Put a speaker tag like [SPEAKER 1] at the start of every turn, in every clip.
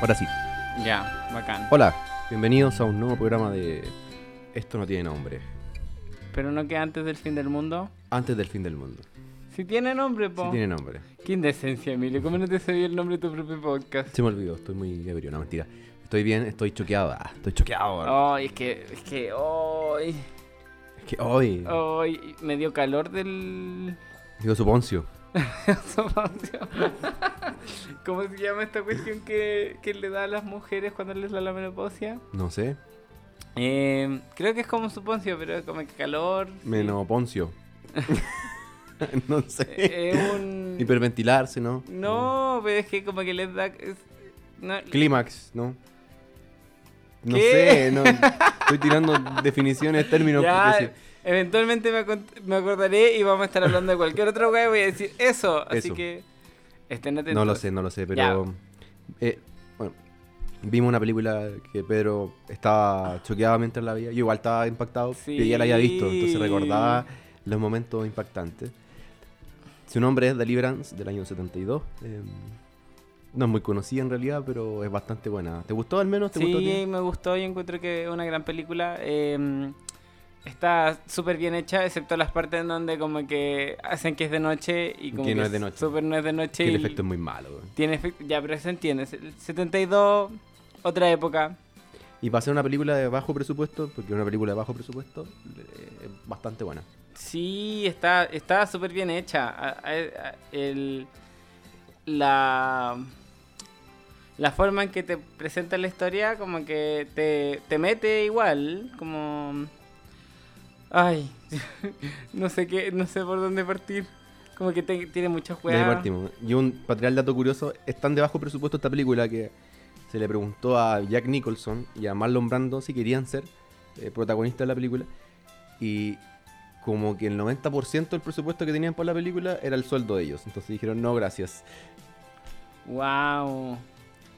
[SPEAKER 1] Ahora sí.
[SPEAKER 2] Ya, bacán.
[SPEAKER 1] Hola, bienvenidos a un nuevo programa de Esto no tiene nombre.
[SPEAKER 2] Pero no que antes del fin del mundo.
[SPEAKER 1] Antes del fin del mundo.
[SPEAKER 2] Si tiene nombre, po.
[SPEAKER 1] Sí tiene nombre.
[SPEAKER 2] Qué indecencia, Emilio. ¿Cómo no te sabía el nombre de tu propio podcast?
[SPEAKER 1] Se me olvidó, estoy muy ebrio, no mentira. Estoy bien, estoy choqueado. ah, estoy choqueado.
[SPEAKER 2] Ay, es que, es que, hoy,
[SPEAKER 1] Es que hoy,
[SPEAKER 2] hoy me dio calor del
[SPEAKER 1] digo su poncio.
[SPEAKER 2] soponcio. ¿Cómo se llama esta cuestión que, que le da a las mujeres cuando les da la menopausia?
[SPEAKER 1] No sé,
[SPEAKER 2] Eh, creo que es como suponcio, pero como que calor. sí.
[SPEAKER 1] menoponcio. no sé.
[SPEAKER 2] Eh, un.
[SPEAKER 1] Hiperventilarse, ¿no?
[SPEAKER 2] No, pero es que como que les da. es- no,
[SPEAKER 1] Clímax, ¿no? No
[SPEAKER 2] ¿Qué?
[SPEAKER 1] sé, no. Estoy tirando definiciones, términos.
[SPEAKER 2] Ya,
[SPEAKER 1] sí.
[SPEAKER 2] eventualmente me, me acordaré y vamos a estar hablando de cualquier otra wea y voy a decir eso. Así
[SPEAKER 1] Eso.
[SPEAKER 2] que estén atentos.
[SPEAKER 1] No lo sé, no lo sé, pero. eh, bueno, vimos una película que Pedro estaba choqueado mientras la veía. Yo igual estaba impactado, pero ya la había visto, entonces recordaba los momentos impactantes. Su nombre es Deliverance del año 72. eh, no es muy conocida en realidad, pero es bastante buena. ¿Te gustó al menos? ¿Te gustó?
[SPEAKER 2] Sí, me gustó y encuentro que es una gran película. eh, está súper bien hecha, excepto las partes en donde como que hacen que es de noche y como
[SPEAKER 1] Que no es de noche.
[SPEAKER 2] Súper no es de noche.
[SPEAKER 1] Que el
[SPEAKER 2] y
[SPEAKER 1] efecto es muy malo. güey.
[SPEAKER 2] Tiene efecto, ya, pero se entiende. El 72, otra época.
[SPEAKER 1] Y para ser una película de bajo presupuesto, porque una película de bajo presupuesto eh, es bastante buena.
[SPEAKER 2] Sí, está está súper bien hecha. El, la, la forma en que te presenta la historia como que te, te mete igual, como... Ay, no sé qué, no sé por dónde partir. Como que te- tiene muchas
[SPEAKER 1] partimos. Y un patrial dato curioso, es tan de bajo presupuesto esta película que se le preguntó a Jack Nicholson y a Marlon Brando si querían ser eh, protagonistas de la película. Y como que el 90% del presupuesto que tenían para la película era el sueldo de ellos. Entonces dijeron, no, gracias.
[SPEAKER 2] Wow,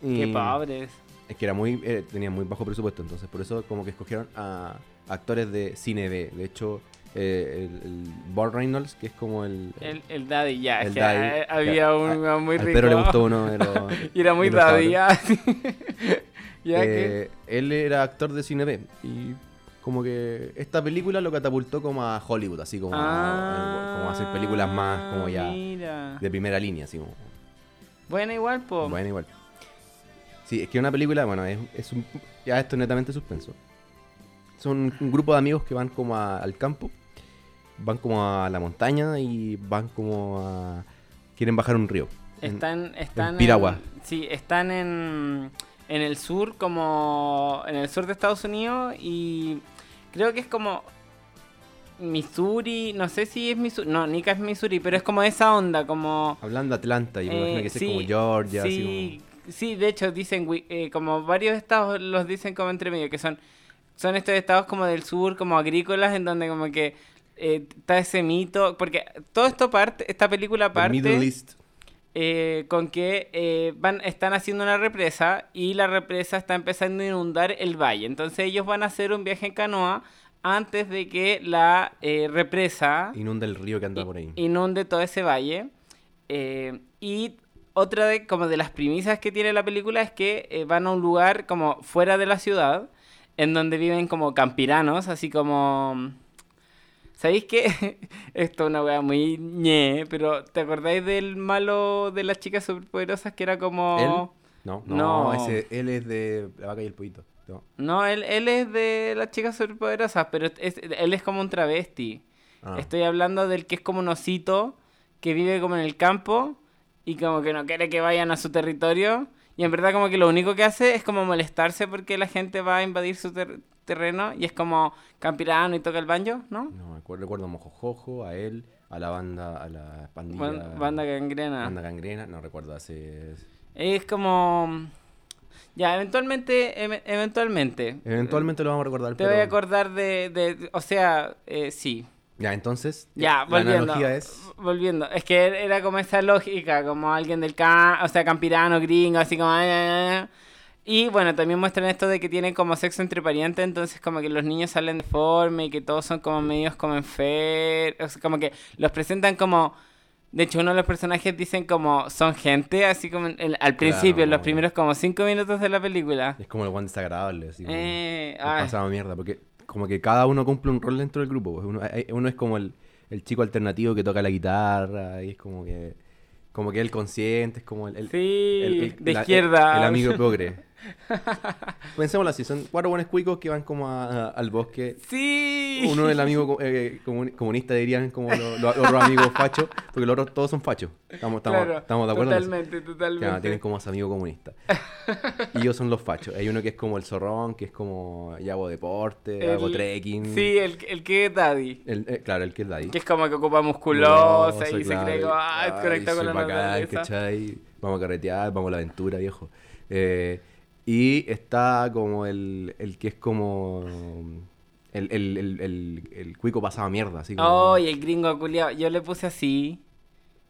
[SPEAKER 2] qué
[SPEAKER 1] Y
[SPEAKER 2] pobres.
[SPEAKER 1] Es que era muy, eh, tenía muy bajo presupuesto, entonces por eso como que escogieron a actores de cine B. De hecho, eh, el, el Burt Reynolds, que es como el...
[SPEAKER 2] El, el daddy, ya,
[SPEAKER 1] el daddy,
[SPEAKER 2] había
[SPEAKER 1] ya,
[SPEAKER 2] un
[SPEAKER 1] a-
[SPEAKER 2] muy rico.
[SPEAKER 1] Pedro le gustó uno de los...
[SPEAKER 2] Y era muy daddy, ya. que...
[SPEAKER 1] Eh, él era actor de cine B y como que esta película lo catapultó como a Hollywood, así como, a, como a hacer películas más como ya
[SPEAKER 2] Ah, Mira.
[SPEAKER 1] de primera línea, así como
[SPEAKER 2] Bueno, igual, po.
[SPEAKER 1] bueno igual. Sí, es que una película, bueno, es, es un, ya esto es netamente suspenso. Son un grupo de amigos que van como a- al campo, van como a la montaña y van como a quieren bajar un río. En-
[SPEAKER 2] Están, están
[SPEAKER 1] Piragua.
[SPEAKER 2] en- sí, están en, en el sur, como en el sur de Estados Unidos y creo que es como Missouri, no sé si es Missouri, no, Nika es Missouri, pero es como esa onda, como...
[SPEAKER 1] Hablando de Atlanta, y me imagino
[SPEAKER 2] eh,
[SPEAKER 1] que
[SPEAKER 2] sí,
[SPEAKER 1] es como Georgia, así
[SPEAKER 2] sí, sí, de hecho dicen, eh, como varios estados los dicen como entre medio, que son, son estos estados como del sur, como agrícolas, en donde como que eh, está ese mito, porque todo esto parte, esta película parte...
[SPEAKER 1] The Middle East.
[SPEAKER 2] eh, con que eh, van, están haciendo una represa y la represa está empezando a inundar el valle. Entonces ellos van a hacer un viaje en canoa antes de que la eh, represa
[SPEAKER 1] Inunda el río que anda por ahí.
[SPEAKER 2] inunde todo ese valle. Eh, y otra de, como de las premisas que tiene la película es que eh, van a un lugar como fuera de la ciudad, en donde viven como campiranos, así como... ¿Sabéis qué? Esto es una wea muy ñe, pero ¿te acordáis del malo de las chicas superpoderosas que era como...
[SPEAKER 1] ¿Él? No, no,
[SPEAKER 2] No.
[SPEAKER 1] ese, él es de La vaca y el pollito. No.
[SPEAKER 2] No, él, él es de las chicas superpoderosas, pero es- él es como un travesti.
[SPEAKER 1] Ah.
[SPEAKER 2] Estoy hablando del que es como un osito que vive como en el campo y como que no quiere que vayan a su territorio. Y en verdad como que lo único que hace es como molestarse porque la gente va a invadir su ter- terreno y es como campirano y toca el banjo, ¿no?
[SPEAKER 1] No, me acuerdo, recuerdo a Mojojojo, a él, a la banda, a la pandilla.
[SPEAKER 2] Ban- banda gangrena.
[SPEAKER 1] Banda gangrena, no recuerdo hace.
[SPEAKER 2] Es como... Ya, eventualmente, eventualmente.
[SPEAKER 1] Eventualmente lo vamos a recordar.
[SPEAKER 2] Te
[SPEAKER 1] pero...
[SPEAKER 2] voy a acordar de... de- o sea, eh, sí.
[SPEAKER 1] Ya, entonces.
[SPEAKER 2] Ya,
[SPEAKER 1] la
[SPEAKER 2] volviendo.
[SPEAKER 1] analogía es.
[SPEAKER 2] Volviendo. Es que era como esa lógica, como alguien del campo, o sea, campirano, gringo, así como. "Ah, ah, ah". Y bueno, también muestran esto de que tienen como sexo entre parientes, entonces como que los niños salen deformes y que todos son como medios como enfermos, como que los presentan como... De hecho, uno de los personajes dicen como son gente, así como al principio, en los primeros como cinco minutos de la película.
[SPEAKER 1] Es como el one desagradable, así como eh, pasaba mierda, porque como que cada uno cumple un rol dentro del grupo. Pues. Uno, uno es como el, el chico alternativo que toca la guitarra y es como que como que el consciente, es como el,
[SPEAKER 2] sí, de izquierda.
[SPEAKER 1] El, amigo progre. Pensémoslo así, son cuatro buenos cuicos que van como al bosque.
[SPEAKER 2] Sí.
[SPEAKER 1] Uno es el amigo eh, comunista, dirían como los, otros amigos fachos, porque los otros todos son fachos. Estamos, estamos, estamos de acuerdo.
[SPEAKER 2] Totalmente, totalmente.
[SPEAKER 1] tienen como a su amigo comunista. y ellos son los fachos. Hay uno que es como el zorrón, que es como, ya hago deporte, hago trekking.
[SPEAKER 2] Sí, el, el que es daddy.
[SPEAKER 1] El, eh, claro, el que es daddy.
[SPEAKER 2] Que es como que ocupa musculosa y se cree, ah, conecta con la bacán,
[SPEAKER 1] Vamos a carretear, vamos a la aventura, viejo. Eh, y está como el, el que es como... El, el, el, el, cuico pasaba mierda, así como...
[SPEAKER 2] Oh, y el gringo culiao. Yo le puse así.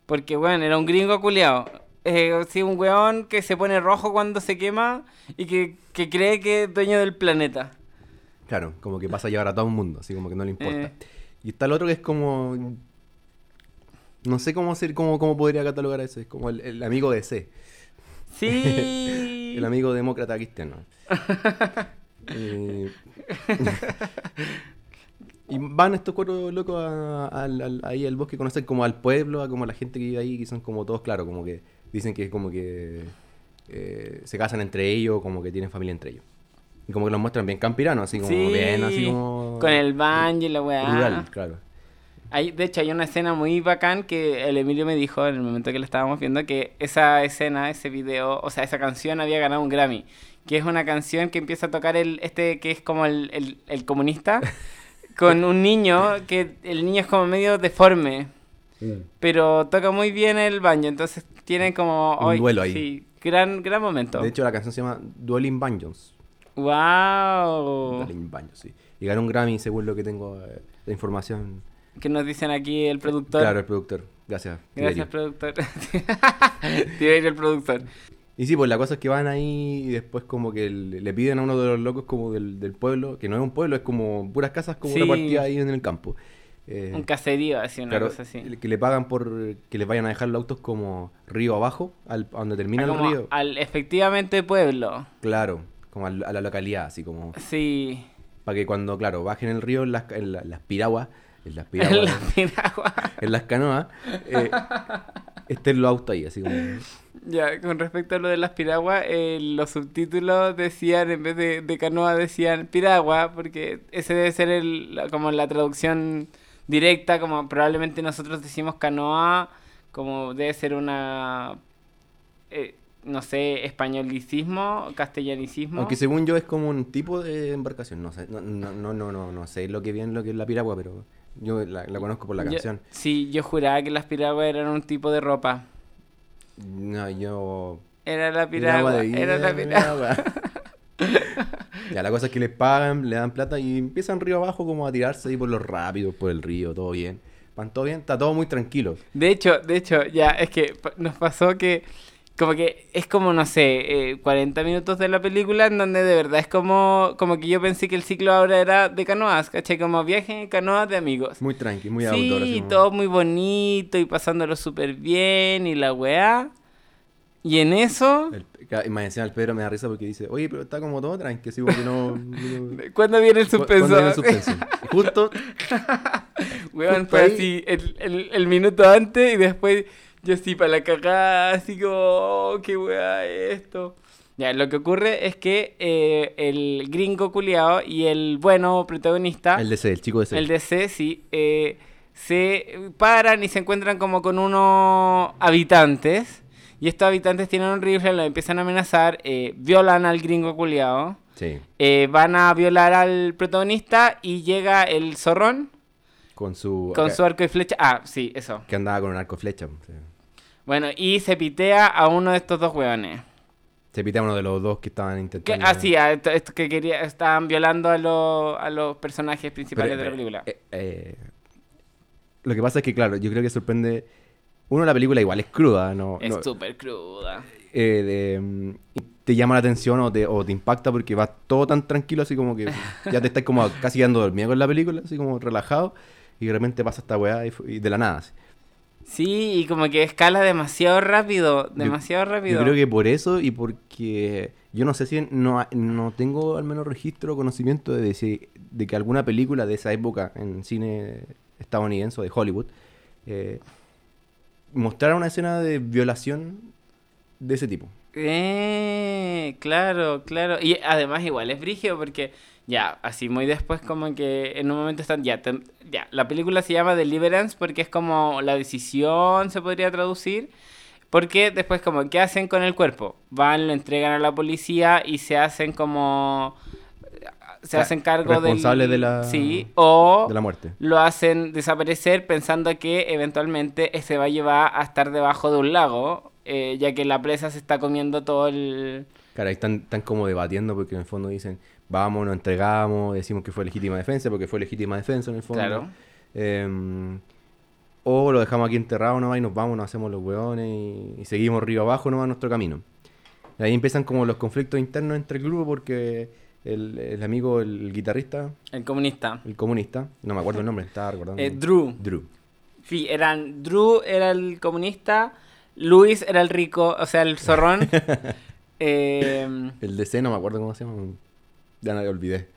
[SPEAKER 2] Porque, bueno, era un gringo culiao. Eh, sí, un weón que se pone rojo cuando se quema y que, que, cree que es dueño del planeta.
[SPEAKER 1] Claro, como que pasa a llevar a todo el mundo, así como que no le importa. Eh. Y está el otro que es como... No sé cómo ser, cómo, cómo podría catalogar a ese. Es como el, el amigo de C.
[SPEAKER 2] Sí.
[SPEAKER 1] el amigo demócrata cristiano. y, van estos cuatro locos ahí al bosque, conocen como al pueblo, a como a la gente que vive ahí, que son como todos, claro, como que dicen que es como que eh, se casan entre ellos, como que tienen familia entre ellos. Y como que los muestran bien campiranos, así como bien, así como...
[SPEAKER 2] Con el banjo y la weá.
[SPEAKER 1] Rural, claro.
[SPEAKER 2] Hay, de hecho, hay una escena muy bacán que el Emilio me dijo en el momento que le estábamos viendo que esa escena, ese video, o sea, esa canción había ganado un Grammy. Que es una canción que empieza a tocar el este que es como el, el, comunista, con un niño que el niño es como medio deforme. Mm. Pero toca muy bien el baño, entonces tiene como...
[SPEAKER 1] Un duelo ahí.
[SPEAKER 2] Sí, gran, gran momento.
[SPEAKER 1] De hecho, la canción se llama Dueling Banjos.
[SPEAKER 2] ¡Wow!
[SPEAKER 1] Dueling Banjos, sí. Y ganó un Grammy según lo que tengo eh, de información
[SPEAKER 2] que nos dicen aquí el productor.
[SPEAKER 1] Claro, el productor. Gracias.
[SPEAKER 2] Gracias, productor. Tiberio el productor.
[SPEAKER 1] Y sí, pues la cosa es que van ahí y después como que le piden a uno de los locos como del, pueblo, que no es un pueblo, es como puras casas como una partida ahí en el campo.
[SPEAKER 2] Eh, un caserío, así, una cosa así.
[SPEAKER 1] Que le pagan por que les vayan a dejar los autos como río abajo, al, a donde termina ah, el río.
[SPEAKER 2] Al efectivamente pueblo.
[SPEAKER 1] Claro, como a la localidad, así como.
[SPEAKER 2] Sí.
[SPEAKER 1] Para que cuando, claro, bajen el río en las, en las piraguas. en las en las canoas, eh, estén los autos ahí, así como...
[SPEAKER 2] Ya, con respecto a lo de las piraguas, eh, los subtítulos decían, en vez de, de, canoa, decían piragua, porque ese debe ser el, como la traducción directa, como probablemente nosotros decimos canoa, como debe ser una... Eh, no sé, españolicismo, castellanicismo.
[SPEAKER 1] Aunque según yo es como un tipo de embarcación, no sé, no, no, no, no, no sé lo que bien lo que es la piragua, pero yo la, conozco por la canción.
[SPEAKER 2] Sí, yo juraba que las piraguas eran un tipo de ropa.
[SPEAKER 1] No, yo...
[SPEAKER 2] Era la piragua, era la piragua.
[SPEAKER 1] ya, la cosa es que les pagan, le dan plata y empiezan río abajo como a tirarse ahí por los rápidos, por el río, todo bien. Van todo bien, está todo muy tranquilo.
[SPEAKER 2] De hecho, de hecho, ya, es que nos pasó que como que es como, no sé, 40 eh, minutos de la película en donde de verdad es como, como que yo pensé que el ciclo ahora era de canoas, ¿cachai? Como viaje en canoas de amigos.
[SPEAKER 1] Muy tranqui, muy
[SPEAKER 2] Sí, todo muy bonito y pasándolo súper bien y la weá. Y en eso...
[SPEAKER 1] El, y me decía el Pedro me da risa porque dice, oye, pero está como todo tranqui, así porque no...
[SPEAKER 2] ¿Cuándo viene el suspenso? ¿Cuándo viene el
[SPEAKER 1] suspenso? justo...
[SPEAKER 2] Weón, fue así el, el, el minuto antes y después yo sí, para la cagada, así como, oh, qué weá esto. Ya, lo que ocurre es que eh, el gringo culiao y el bueno protagonista.
[SPEAKER 1] El DC, el chico DC.
[SPEAKER 2] El DC, sí. Eh, se paran y se encuentran como con unos habitantes. Y estos habitantes tienen un rifle, lo empiezan a amenazar, eh, violan al gringo culiao.
[SPEAKER 1] Sí.
[SPEAKER 2] van a violar al protagonista y llega el zorrón.
[SPEAKER 1] Con su...
[SPEAKER 2] Con su arco y flecha. Ah, sí, eso.
[SPEAKER 1] Que andaba con un arco y flecha.
[SPEAKER 2] Bueno, y se pitea a uno de estos dos hueones.
[SPEAKER 1] Se pitea a uno de los dos que estaban intentando...
[SPEAKER 2] Ah, sí, esto, que quería, estaban violando a, a los personajes principales de la película.
[SPEAKER 1] Eh, eh, lo que pasa es que, claro, yo creo que sorprende... Uno, la película igual es cruda, ¿no?
[SPEAKER 2] Es súper cruda.
[SPEAKER 1] Eh, mm, te llama la atención o te, o te impacta porque va todo tan tranquilo, así como que ya te estás como casi quedando dormido con la película, así como relajado, y de repente pasa esta weá y, de la nada. Así.
[SPEAKER 2] Sí, y como que escala demasiado rápido, demasiado rápido.
[SPEAKER 1] Yo creo que por eso y porque yo no sé si no, no tengo al menos registro o conocimiento de, de, de que alguna película de esa época en cine estadounidense o de Hollywood eh, mostrara una escena de violación de ese tipo.
[SPEAKER 2] Eh, claro, claro. Y además igual es brigio porque ya, así muy después como que en un momento están, ya, ya, la película se llama Deliverance porque es como la decisión, se podría traducir. Porque después como, ¿qué hacen con el cuerpo? Van, lo entregan a la policía y se hacen como se hacen cargo
[SPEAKER 1] responsable de la
[SPEAKER 2] sí o
[SPEAKER 1] de la muerte
[SPEAKER 2] lo hacen desaparecer pensando que eventualmente se va a llevar a estar debajo de un lago eh, ya que la presa se está comiendo todo el
[SPEAKER 1] claro ahí están, están como debatiendo porque en el fondo dicen vamos nos entregamos decimos que fue legítima defensa porque fue legítima defensa en el fondo
[SPEAKER 2] claro
[SPEAKER 1] em, o lo dejamos aquí enterrado nomás y nos vamos nos hacemos los hueones y, seguimos río abajo nomás nuestro camino y ahí empiezan como los conflictos internos entre el grupo porque el, amigo, el, guitarrista.
[SPEAKER 2] El comunista.
[SPEAKER 1] El comunista. No me acuerdo el nombre, estaba recordando.
[SPEAKER 2] Eh, Drew.
[SPEAKER 1] Drew.
[SPEAKER 2] Sí, eran. Drew era el comunista, Luis era el rico, o sea, el zorrón.
[SPEAKER 1] Em, el DC, no me acuerdo cómo se llama. Ya no lo olvidé.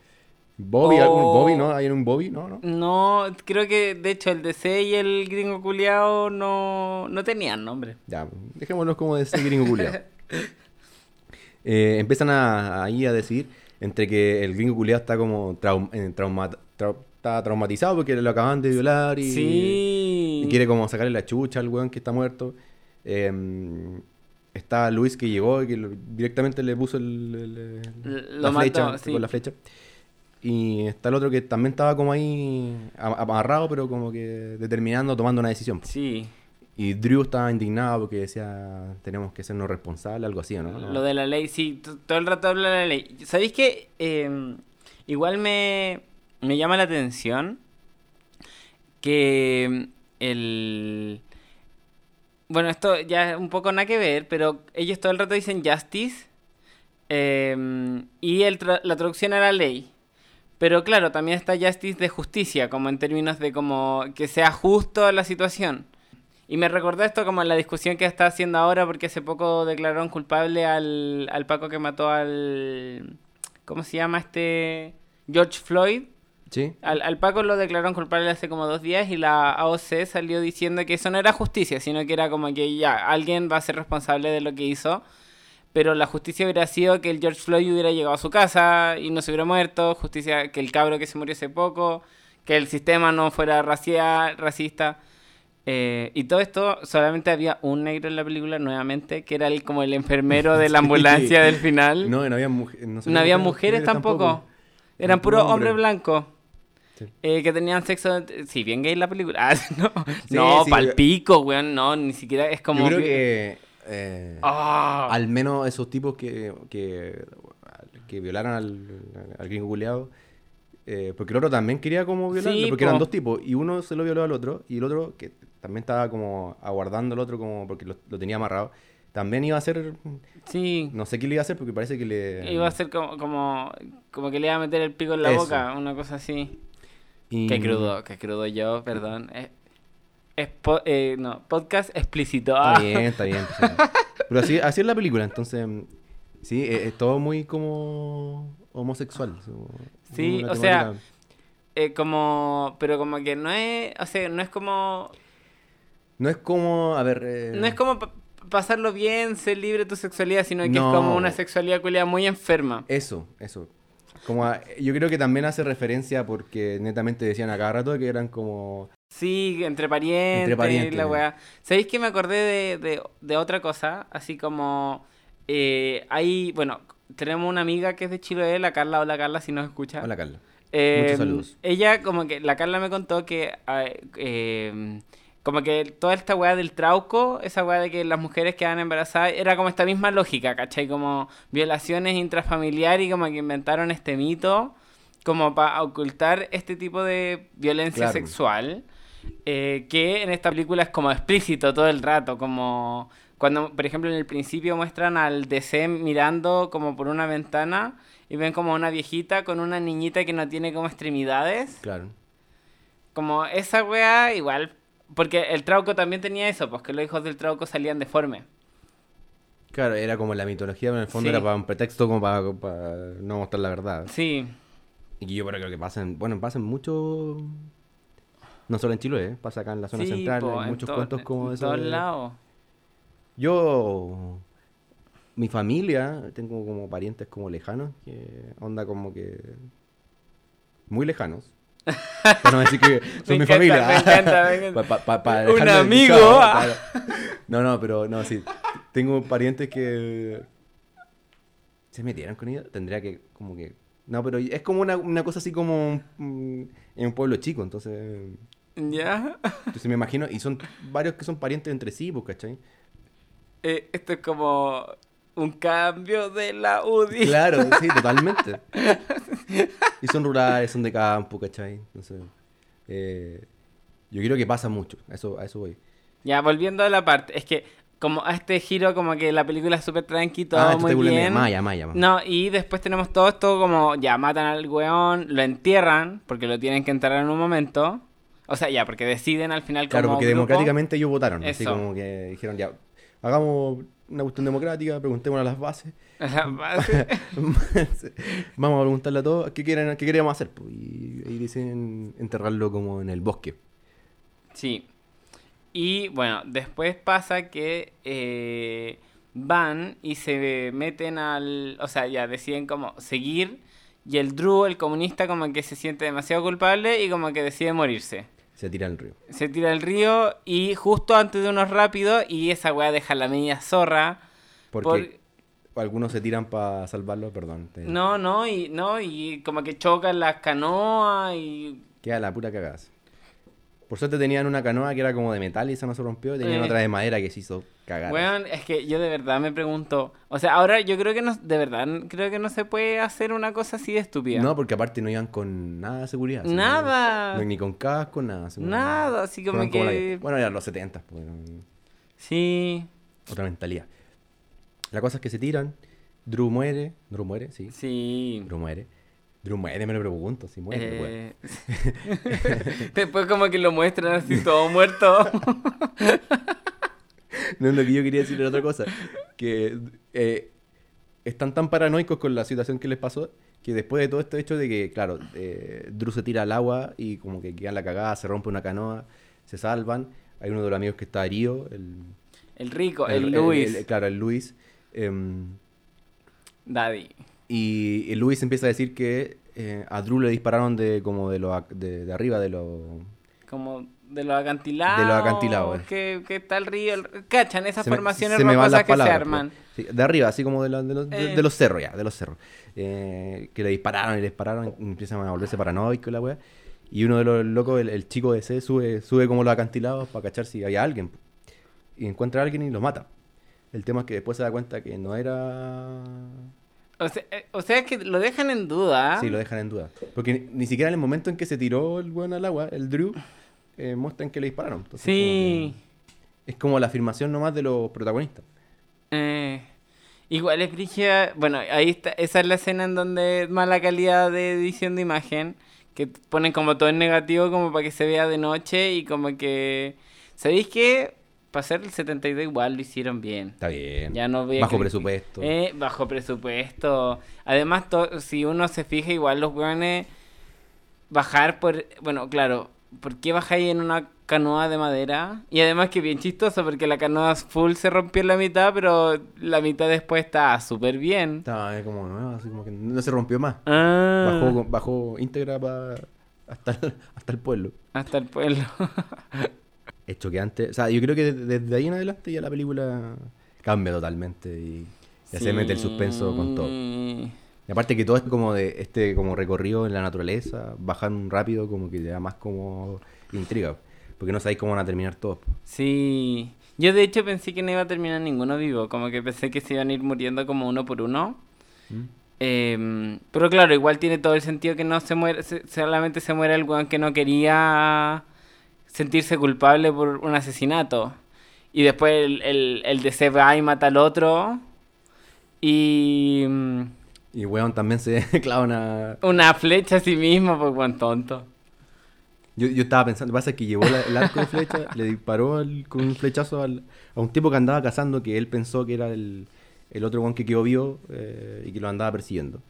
[SPEAKER 1] Bobby, algún Bobby, ¿no? ¿Hay un Bobby? No, no.
[SPEAKER 2] No, creo que de hecho el DC y el gringo culiao no, no tenían nombre.
[SPEAKER 1] Ya, dejémoslos como DC gringo culiao. eh, empiezan a, ahí a decir entre que el gringo culiado está como eh, está traumatizado porque lo acaban de violar y, quiere como sacarle la chucha al weón que está muerto. Em, está Luis que llegó y que directamente le puso el, la flecha con la flecha. Y está el otro que también estaba como ahí amarrado, pero como que determinando, tomando una decisión.
[SPEAKER 2] Sí.
[SPEAKER 1] Y Drew estaba indignado porque decía, tenemos que sernos responsables, algo así, ¿no?
[SPEAKER 2] Lo de la ley, sí, todo el rato habla de la ley. ¿Sabéis que em, igual me, me llama la atención que el... Bueno, esto ya es un poco nada que ver, pero ellos todo el rato dicen justice em, y el la traducción era ley. Pero claro, también está justice de justicia, como en términos de como que sea justo la situación. Y me recordó esto como en la discusión que está haciendo ahora, porque hace poco declararon culpable al, al Paco que mató al. ¿Cómo se llama este? George Floyd.
[SPEAKER 1] Sí.
[SPEAKER 2] Al, al, Paco lo declararon culpable hace como dos días y la AOC salió diciendo que eso no era justicia, sino que era como que ya, alguien va a ser responsable de lo que hizo. Pero la justicia hubiera sido que el George Floyd hubiera llegado a su casa y no se hubiera muerto. Justicia que el cabro que se murió hace poco. Que el sistema no fuera racial, racista. Eh, y todo esto, solamente había un negro en la película nuevamente, que era el, como el enfermero de la ambulancia del final.
[SPEAKER 1] No, no había,
[SPEAKER 2] no había mujeres tampoco. Eran puros hombres blancos. Eh, que tenían sexo. Sí, bien gay la película. Ah, no, no palpico, weón. No, ni siquiera es como.
[SPEAKER 1] Yo creo que. Eh, ah. Al menos esos tipos que, que, que violaron al, al gringo culeado eh, porque el otro también quería como violarlo, porque eran dos tipos, y uno se lo violó al otro, y el otro, que también estaba como aguardando al otro como porque lo, tenía amarrado, también iba a hacer...
[SPEAKER 2] Sí.
[SPEAKER 1] No sé qué le iba a hacer, porque parece que le...
[SPEAKER 2] Iba a hacer como, como, como que le iba a meter el pico en la boca, una cosa así. Qué crudo, qué crudo yo, perdón. Es, eh, no, podcast explícito.
[SPEAKER 1] Está bien, está bien. Pero así, así es la película, entonces... Sí, es todo muy como homosexual.
[SPEAKER 2] Sí, o sea, eh, como, pero como que no es, o sea, no es como...
[SPEAKER 1] No es como, a ver... Eh,
[SPEAKER 2] no es como pasarlo bien, ser libre de tu sexualidad, sino que es como una sexualidad culiada muy enferma.
[SPEAKER 1] Eso, eso. Como yo creo que también hace referencia porque netamente decían a cada rato que eran como...
[SPEAKER 2] Sí, entre parientes, entre parientes la weá. ¿Sabéis que me acordé de, de, de otra cosa? Así como... Eh, hay, bueno, tenemos una amiga que es de Chile, la Carla. Hola Carla, si nos escucha.
[SPEAKER 1] Hola Carla.
[SPEAKER 2] Eh, Muchos saludos. Ella, como que, la Carla me contó que, eh, como que toda esta weá del trauco, esa weá de que las mujeres quedan embarazadas, era como esta misma lógica, ¿cachai? Como violaciones intrafamiliares y como que inventaron este mito como para ocultar este tipo de violencia sexual. Eh, que en esta película es como explícito todo el rato, como Cuando, por ejemplo, en el principio muestran al DC mirando como por una ventana y ven como una viejita con una niñita que no tiene como extremidades.
[SPEAKER 1] Claro.
[SPEAKER 2] Como esa wea igual, porque el Trauco también tenía eso, pues que los hijos del Trauco salían deformes.
[SPEAKER 1] Claro, era como la mitología, pero en el fondo
[SPEAKER 2] Sí.
[SPEAKER 1] era para un pretexto como para, para no mostrar la verdad.
[SPEAKER 2] Sí,
[SPEAKER 1] Y yo creo que pasan, bueno, pasan mucho, no solo en Chile, ¿eh? pasa acá en la zona
[SPEAKER 2] sí,
[SPEAKER 1] central,
[SPEAKER 2] po,
[SPEAKER 1] hay muchos
[SPEAKER 2] to-
[SPEAKER 1] cuentos como eso.
[SPEAKER 2] todos
[SPEAKER 1] de-
[SPEAKER 2] lados.
[SPEAKER 1] Yo, mi familia, tengo como parientes como lejanos, que onda como que muy lejanos. Para no decir que son mi
[SPEAKER 2] encanta,
[SPEAKER 1] familia.
[SPEAKER 2] me encanta, me encanta.
[SPEAKER 1] Pa- pa- pa
[SPEAKER 2] Un amigo, ah.
[SPEAKER 1] No, no, pero no, sí. Tengo parientes que se metieron con ella. Tendría que, como que. No, pero es como una, una cosa así como mm, en un pueblo chico, entonces.
[SPEAKER 2] ¿Ya?
[SPEAKER 1] Entonces me imagino, y son varios que son parientes entre sí, pues, ¿cachai?
[SPEAKER 2] Eh, esto es como un cambio de la UDI.
[SPEAKER 1] Claro, sí, totalmente. Y son rurales, son de campo, ¿cachai? Entonces, eh, yo creo que pasa mucho, a eso, a eso voy.
[SPEAKER 2] Ya, volviendo a la parte, es que como a este giro como que la película es súper tranqui, todo
[SPEAKER 1] ah,
[SPEAKER 2] muy bien.
[SPEAKER 1] Maya, Maya, Maya.
[SPEAKER 2] No, y después tenemos todo esto como ya matan al weón, lo entierran, porque lo tienen que enterrar en un momento. O sea, ya, porque deciden al final
[SPEAKER 1] Claro,
[SPEAKER 2] como
[SPEAKER 1] porque
[SPEAKER 2] grupo.
[SPEAKER 1] democráticamente ellos votaron, así como que dijeron ya, hagamos una cuestión democrática, preguntémonos a las bases, vamos a preguntarle a todos qué quieren, qué queríamos hacer, pues, y ahí deciden enterrarlo como en el bosque.
[SPEAKER 2] sí. Y bueno, después pasa que eh, van y se meten al... O sea, ya deciden como seguir y el Drew, el comunista, como que se siente demasiado culpable y como que decide morirse.
[SPEAKER 1] Se tira al río.
[SPEAKER 2] Se tira al río y justo antes de unos rápidos y esa weá deja la media zorra.
[SPEAKER 1] Porque algunos se tiran para salvarlo, perdón. te-
[SPEAKER 2] No, no, y no, y como que chocan las canoas y.
[SPEAKER 1] Queda la pura cagada. Por suerte tenían una canoa que era como de metal y esa no se rompió. Y tenían
[SPEAKER 2] Eh.
[SPEAKER 1] otra de madera que se hizo cagar.
[SPEAKER 2] Weón, es que yo de verdad me pregunto. O sea, ahora yo creo que no, de verdad, creo que no se puede hacer una cosa así de estúpida.
[SPEAKER 1] No, porque aparte no iban con nada de seguridad.
[SPEAKER 2] Nada.
[SPEAKER 1] no- ni con casco, nada. como-
[SPEAKER 2] Nada, así como
[SPEAKER 1] la
[SPEAKER 2] que-
[SPEAKER 1] bueno, eran los 70, pues,
[SPEAKER 2] Sí,
[SPEAKER 1] otra mentalidad. La cosa es que se tiran. Drew muere. Drew muere, sí.
[SPEAKER 2] sí.
[SPEAKER 1] Drew muere. Drew muere, me lo pregunto. Si muere.
[SPEAKER 2] Eh, Después como que lo muestran así todo muerto.
[SPEAKER 1] No, lo que yo quería decir era otra cosa. Que eh, están tan paranoicos con la situación que les pasó que después de todo este hecho de que, claro, eh, Drew se tira al agua y como que queda la cagada, se rompe una canoa, se salvan. Hay uno de los amigos que está herido, el,
[SPEAKER 2] El rico, el, Luis.
[SPEAKER 1] el- claro, el Luis. em,
[SPEAKER 2] Daddy.
[SPEAKER 1] y el Luis empieza a decir que eh, a Drew le dispararon de como de, lo, de, de arriba de lo...
[SPEAKER 2] Como de los acantilados.
[SPEAKER 1] De los acantilados, eh.
[SPEAKER 2] Que, que está el río. el- ¿Cachan? Esas
[SPEAKER 1] se
[SPEAKER 2] formaciones
[SPEAKER 1] me
[SPEAKER 2] rocosas que se arman.
[SPEAKER 1] pues. Sí, de arriba, así como de, la- de los, de-
[SPEAKER 2] Eh.
[SPEAKER 1] de los cerros, ya, de los cerros. Eh, que le dispararon y le dispararon, y empiezan a volverse paranoicos la weá. Y uno de los locos, el, el chico de C, sube, sube como los acantilados para cachar si había alguien. Y encuentra a alguien y lo mata. El tema es que después se da cuenta que no era...
[SPEAKER 2] O sea, o sea que lo dejan en duda.
[SPEAKER 1] Sí, lo dejan en duda. Porque ni, ni siquiera en el momento en que se tiró el weón al agua, el Drew, eh, muestran que le dispararon. Entonces,
[SPEAKER 2] Sí.
[SPEAKER 1] como que- es como la afirmación nomás de los protagonistas.
[SPEAKER 2] Eh, igual es brígida. Bueno, ahí está. Esa es la escena en donde mala calidad de edición de imagen. Que ponen como todo en negativo, como para que se vea de noche. Y como que. ¿Sabéis qué? Para hacer el 72 igual lo hicieron bien.
[SPEAKER 1] Está bien.
[SPEAKER 2] Ya no voy a
[SPEAKER 1] Bajo presupuesto.
[SPEAKER 2] Eh, bajo presupuesto. Además, si uno se fija, igual los weones bajar por. Bueno, claro, ¿por qué bajáis en una canoa de madera? Y además que bien chistoso, porque la canoa full se rompió en la mitad, pero la mitad después está súper bien.
[SPEAKER 1] Estaba eh, como nueva, así como que no se rompió más.
[SPEAKER 2] Ah,
[SPEAKER 1] Bajó, bajó íntegra hasta, el, hasta el pueblo.
[SPEAKER 2] hasta el pueblo.
[SPEAKER 1] Es choqueante. O sea, yo creo que de- desde ahí en adelante ya la película cambia totalmente y ya se mete el suspenso con todo. Y aparte que todo es como de este como recorrido en la naturaleza, bajan rápido como que te da más como intriga. Porque no sabéis cómo van a terminar todos.
[SPEAKER 2] Sí. Yo de hecho pensé que no iba a terminar ninguno vivo, como que pensé que se iban a ir muriendo como uno por uno.
[SPEAKER 1] ¿Mm?
[SPEAKER 2] Em, pero claro, igual tiene todo el sentido que no se muere, se- solamente se muere el weón que no quería sentirse culpable por un asesinato. Y después el, el, el DC va y mata al otro. Y.
[SPEAKER 1] Y weón también se clava una.
[SPEAKER 2] Una flecha a sí mismo, pues buen tonto.
[SPEAKER 1] Yo, yo estaba pensando, pasa que llevó la- el arco de flecha, le disparó con un flechazo al- a un tipo que andaba cazando que él pensó que era el, el otro weón que quedó vivo eh, y que lo andaba persiguiendo.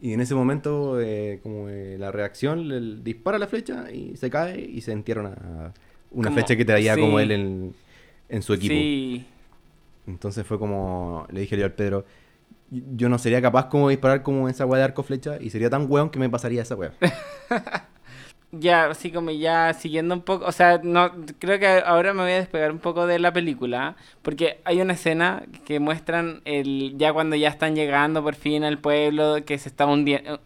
[SPEAKER 1] Y en ese momento, eh, como eh, la reacción, le, le dispara la flecha y se cae y se entierra una, una
[SPEAKER 2] Como-
[SPEAKER 1] flecha que traía como él en, en su equipo.
[SPEAKER 2] Sí.
[SPEAKER 1] Entonces fue como, le dije yo al Pedro, yo no sería capaz como disparar como esa weá de arco flecha y sería tan weón que me pasaría esa weá.
[SPEAKER 2] Ya, así como ya siguiendo un poco, o sea, no creo que ahora me voy a despegar un poco de la película, porque hay una escena que muestran el ya cuando ya están llegando por fin al pueblo que se está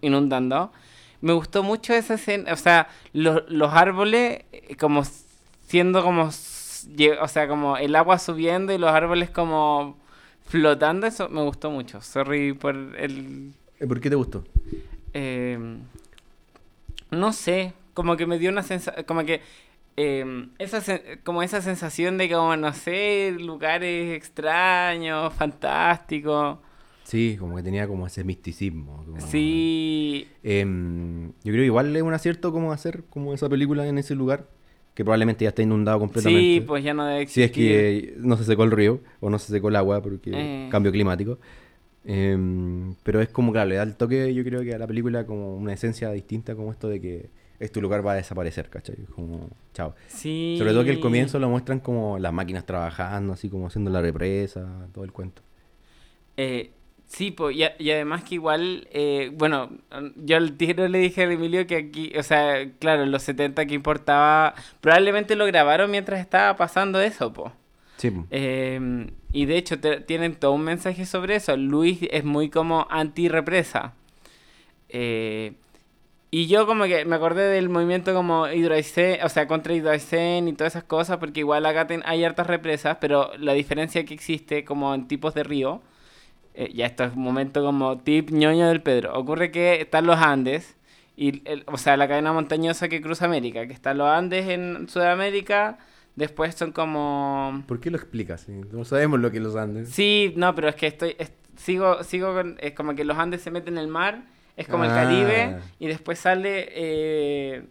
[SPEAKER 2] inundando. Me gustó mucho esa escena, o sea, lo- los árboles eh, como siendo como, o sea, como el agua subiendo y los árboles como flotando, eso me gustó mucho. Sorry por el
[SPEAKER 1] Eh, ¿Por qué te gustó?
[SPEAKER 2] eh, no sé, como que me dio una sensación, como que eh, esa como esa sensación de como, no sé, lugares extraños, fantásticos.
[SPEAKER 1] Sí, como que tenía como ese misticismo. como-
[SPEAKER 2] Sí,
[SPEAKER 1] Em, yo creo que igual es un acierto como hacer como esa película en ese lugar, que probablemente ya está inundado completamente.
[SPEAKER 2] sí, pues ya no debe
[SPEAKER 1] Si es
[SPEAKER 2] existir.
[SPEAKER 1] que no se secó el río o no se secó el agua porque
[SPEAKER 2] Eh.
[SPEAKER 1] cambio climático. Em, pero es como, claro, le da el toque, yo creo que a la película como una esencia distinta como esto de que este lugar va a desaparecer, ¿cachai? Como, chao.
[SPEAKER 2] Sí.
[SPEAKER 1] Sobre todo que el comienzo lo muestran como las máquinas trabajando, así como haciendo la represa, todo el cuento.
[SPEAKER 2] Eh, sí, po, y, a- y además que igual, eh, bueno, yo al tiro le dije a Emilio que aquí, o sea, claro, en los 70 que importaba, probablemente lo grabaron mientras estaba pasando eso, po.
[SPEAKER 1] Sí.
[SPEAKER 2] Eh, y de hecho te- tienen todo un mensaje sobre eso. Luis es muy como anti-represa. Eh, y yo como que me acordé del movimiento como Hidroaicén, o sea, contra Hidroaicén y todas esas cosas, porque igual acá ten- hay hartas represas, pero la diferencia que existe como en tipos de río, eh, ya esto es un momento como tip ñoño del Pedro, ocurre que están los Andes, y el- o sea, la cadena montañosa que cruza América, que están los Andes en Sudamérica, después son como...
[SPEAKER 1] ¿Por qué lo explicas? No sabemos lo que los Andes.
[SPEAKER 2] Sí, no, pero es que estoy, es- sigo, sigo con, es como que los Andes se meten en el mar, es como el
[SPEAKER 1] Ah.
[SPEAKER 2] Caribe, y después sale, eh,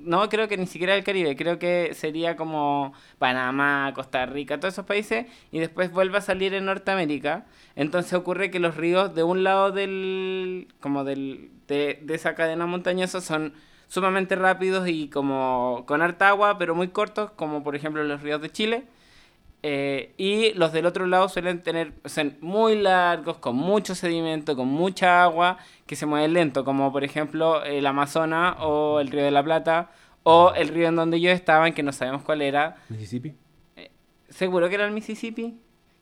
[SPEAKER 2] no, creo que ni siquiera el Caribe, creo que sería como Panamá, Costa Rica, todos esos países, y después vuelve a salir en Norteamérica. Entonces ocurre que los ríos de un lado del, como del, de, de esa cadena montañosa son sumamente rápidos y como con harta agua, pero muy cortos, como por ejemplo los ríos de Chile. Eh, y los del otro lado suelen tener, son muy largos, con mucho sedimento, con mucha agua, que se mueven lento, como por ejemplo el Amazonas o el Río de la Plata, o el río en donde yo estaba, en que no sabemos cuál era.
[SPEAKER 1] ¿Mississippi?
[SPEAKER 2] ¿Seguro que era el Mississippi?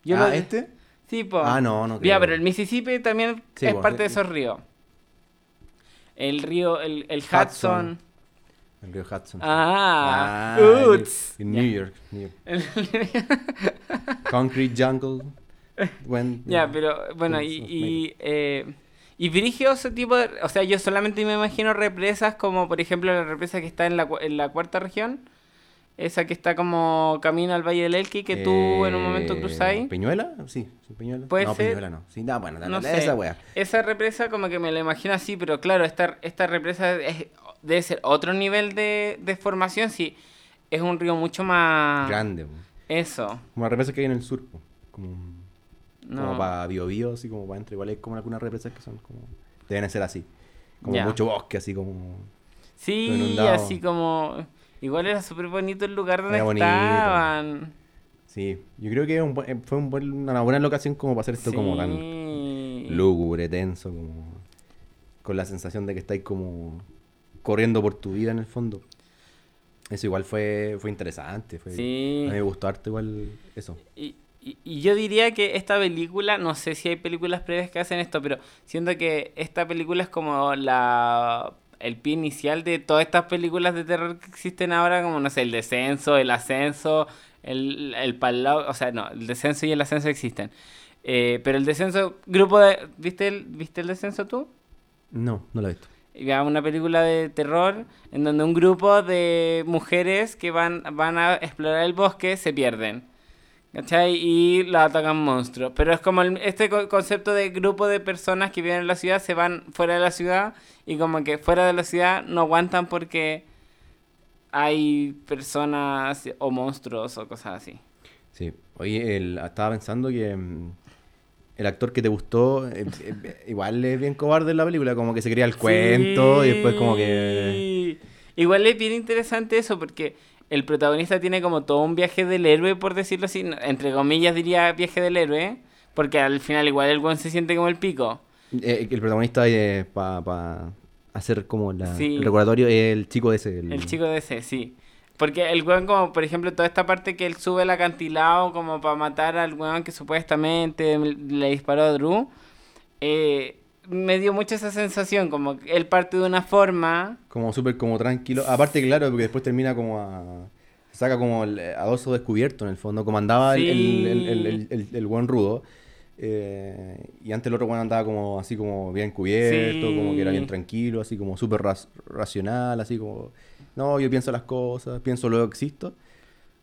[SPEAKER 1] ah,
[SPEAKER 2] lo-
[SPEAKER 1] ¿este?
[SPEAKER 2] Sí, po.
[SPEAKER 1] Ah, no, no
[SPEAKER 2] Ya,
[SPEAKER 1] creo.
[SPEAKER 2] pero el Mississippi también
[SPEAKER 1] Sí,
[SPEAKER 2] es
[SPEAKER 1] po,
[SPEAKER 2] parte de esos ríos. El río, el, el
[SPEAKER 1] Hudson.
[SPEAKER 2] Hudson.
[SPEAKER 1] El río Hudson.
[SPEAKER 2] Ah,
[SPEAKER 1] en-
[SPEAKER 2] uts.
[SPEAKER 1] En. New York. New York. Concrete Jungle. When-
[SPEAKER 2] Ya, pero bueno, y, y, eh, y ese tipo de... O sea, yo solamente me imagino represas como, por ejemplo, la represa que está en la, en la cuarta región. Esa que está como camino al Valle del Elqui, que tú en un momento
[SPEAKER 1] Eh,
[SPEAKER 2] cruzáis.
[SPEAKER 1] ¿Peñuela? Sí, sí, Peñuela.
[SPEAKER 2] Puede
[SPEAKER 1] no,
[SPEAKER 2] ser.
[SPEAKER 1] Peñuela no. Sí, no, bueno,
[SPEAKER 2] No sé.
[SPEAKER 1] esa wea.
[SPEAKER 2] Esa represa como que me la imagino así, pero claro, esta, esta represa es- debe ser otro nivel de, de formación, sí. Es un río mucho más...
[SPEAKER 1] Grande. po.
[SPEAKER 2] Eso.
[SPEAKER 1] Como las represas que hay en el sur. po. Como,
[SPEAKER 2] No.
[SPEAKER 1] como para Bio Bio, así como para entre. Igual hay como algunas represas que son como. Deben ser así. Como
[SPEAKER 2] Ya.
[SPEAKER 1] mucho bosque, así como.
[SPEAKER 2] Sí,
[SPEAKER 1] inundado.
[SPEAKER 2] así como... Igual era súper bonito el lugar donde estaban.
[SPEAKER 1] Sí, yo creo que un buen- fue un buen- una buena locación como para hacer esto como tan lúgubre, tenso, como con la sensación de que estáis como corriendo por tu vida en el fondo. Eso igual fue, fue interesante. Fue,
[SPEAKER 2] Sí.
[SPEAKER 1] A mí me gustó harto igual eso.
[SPEAKER 2] Y, y- y yo diría que esta película, no sé si hay películas previas que hacen esto, pero siento que esta película es como la el pie inicial de todas estas películas de terror que existen ahora, como no sé, el descenso, el ascenso, el, el o sea, no, el descenso y el ascenso existen. Eh, pero el descenso, grupo de... ¿Viste el, ¿Viste el descenso tú?
[SPEAKER 1] No, no lo he visto.
[SPEAKER 2] Una película de terror en donde un grupo de mujeres que van, van a explorar el bosque se pierden. ¿Cachai? Y la atacan monstruos. Pero es como este concepto de grupo de personas que viven en la ciudad se van fuera de la ciudad y como que fuera de la ciudad no aguantan porque hay personas o monstruos o cosas así.
[SPEAKER 1] Sí, oye, estaba pensando que mm, el actor que te gustó, eh, eh, igual es bien cobarde en la película, como que se crea el cuento y después como que...
[SPEAKER 2] Igual es bien interesante eso porque el protagonista tiene como todo un viaje del héroe, por decirlo así, entre comillas diría viaje del héroe, porque al final igual el buen se siente como el pico.
[SPEAKER 1] Eh, el protagonista para hacer como el recordatorio es el chico de ese.
[SPEAKER 2] El... chico de ese, sí. Porque el weón, como por ejemplo, toda esta parte que él sube el acantilado como para matar al weón que supuestamente le disparó a Drew, eh, me dio mucho esa sensación, como él parte de una forma...
[SPEAKER 1] Como súper como tranquilo. Aparte, claro, porque después termina como a... Saca como a dos descubierto en el fondo, como andaba el, el, el, buen rudo. Eh, y antes el otro bueno andaba como así como bien cubierto, como que era bien tranquilo, así como súper racional, así como, no, yo pienso las cosas, pienso luego existo.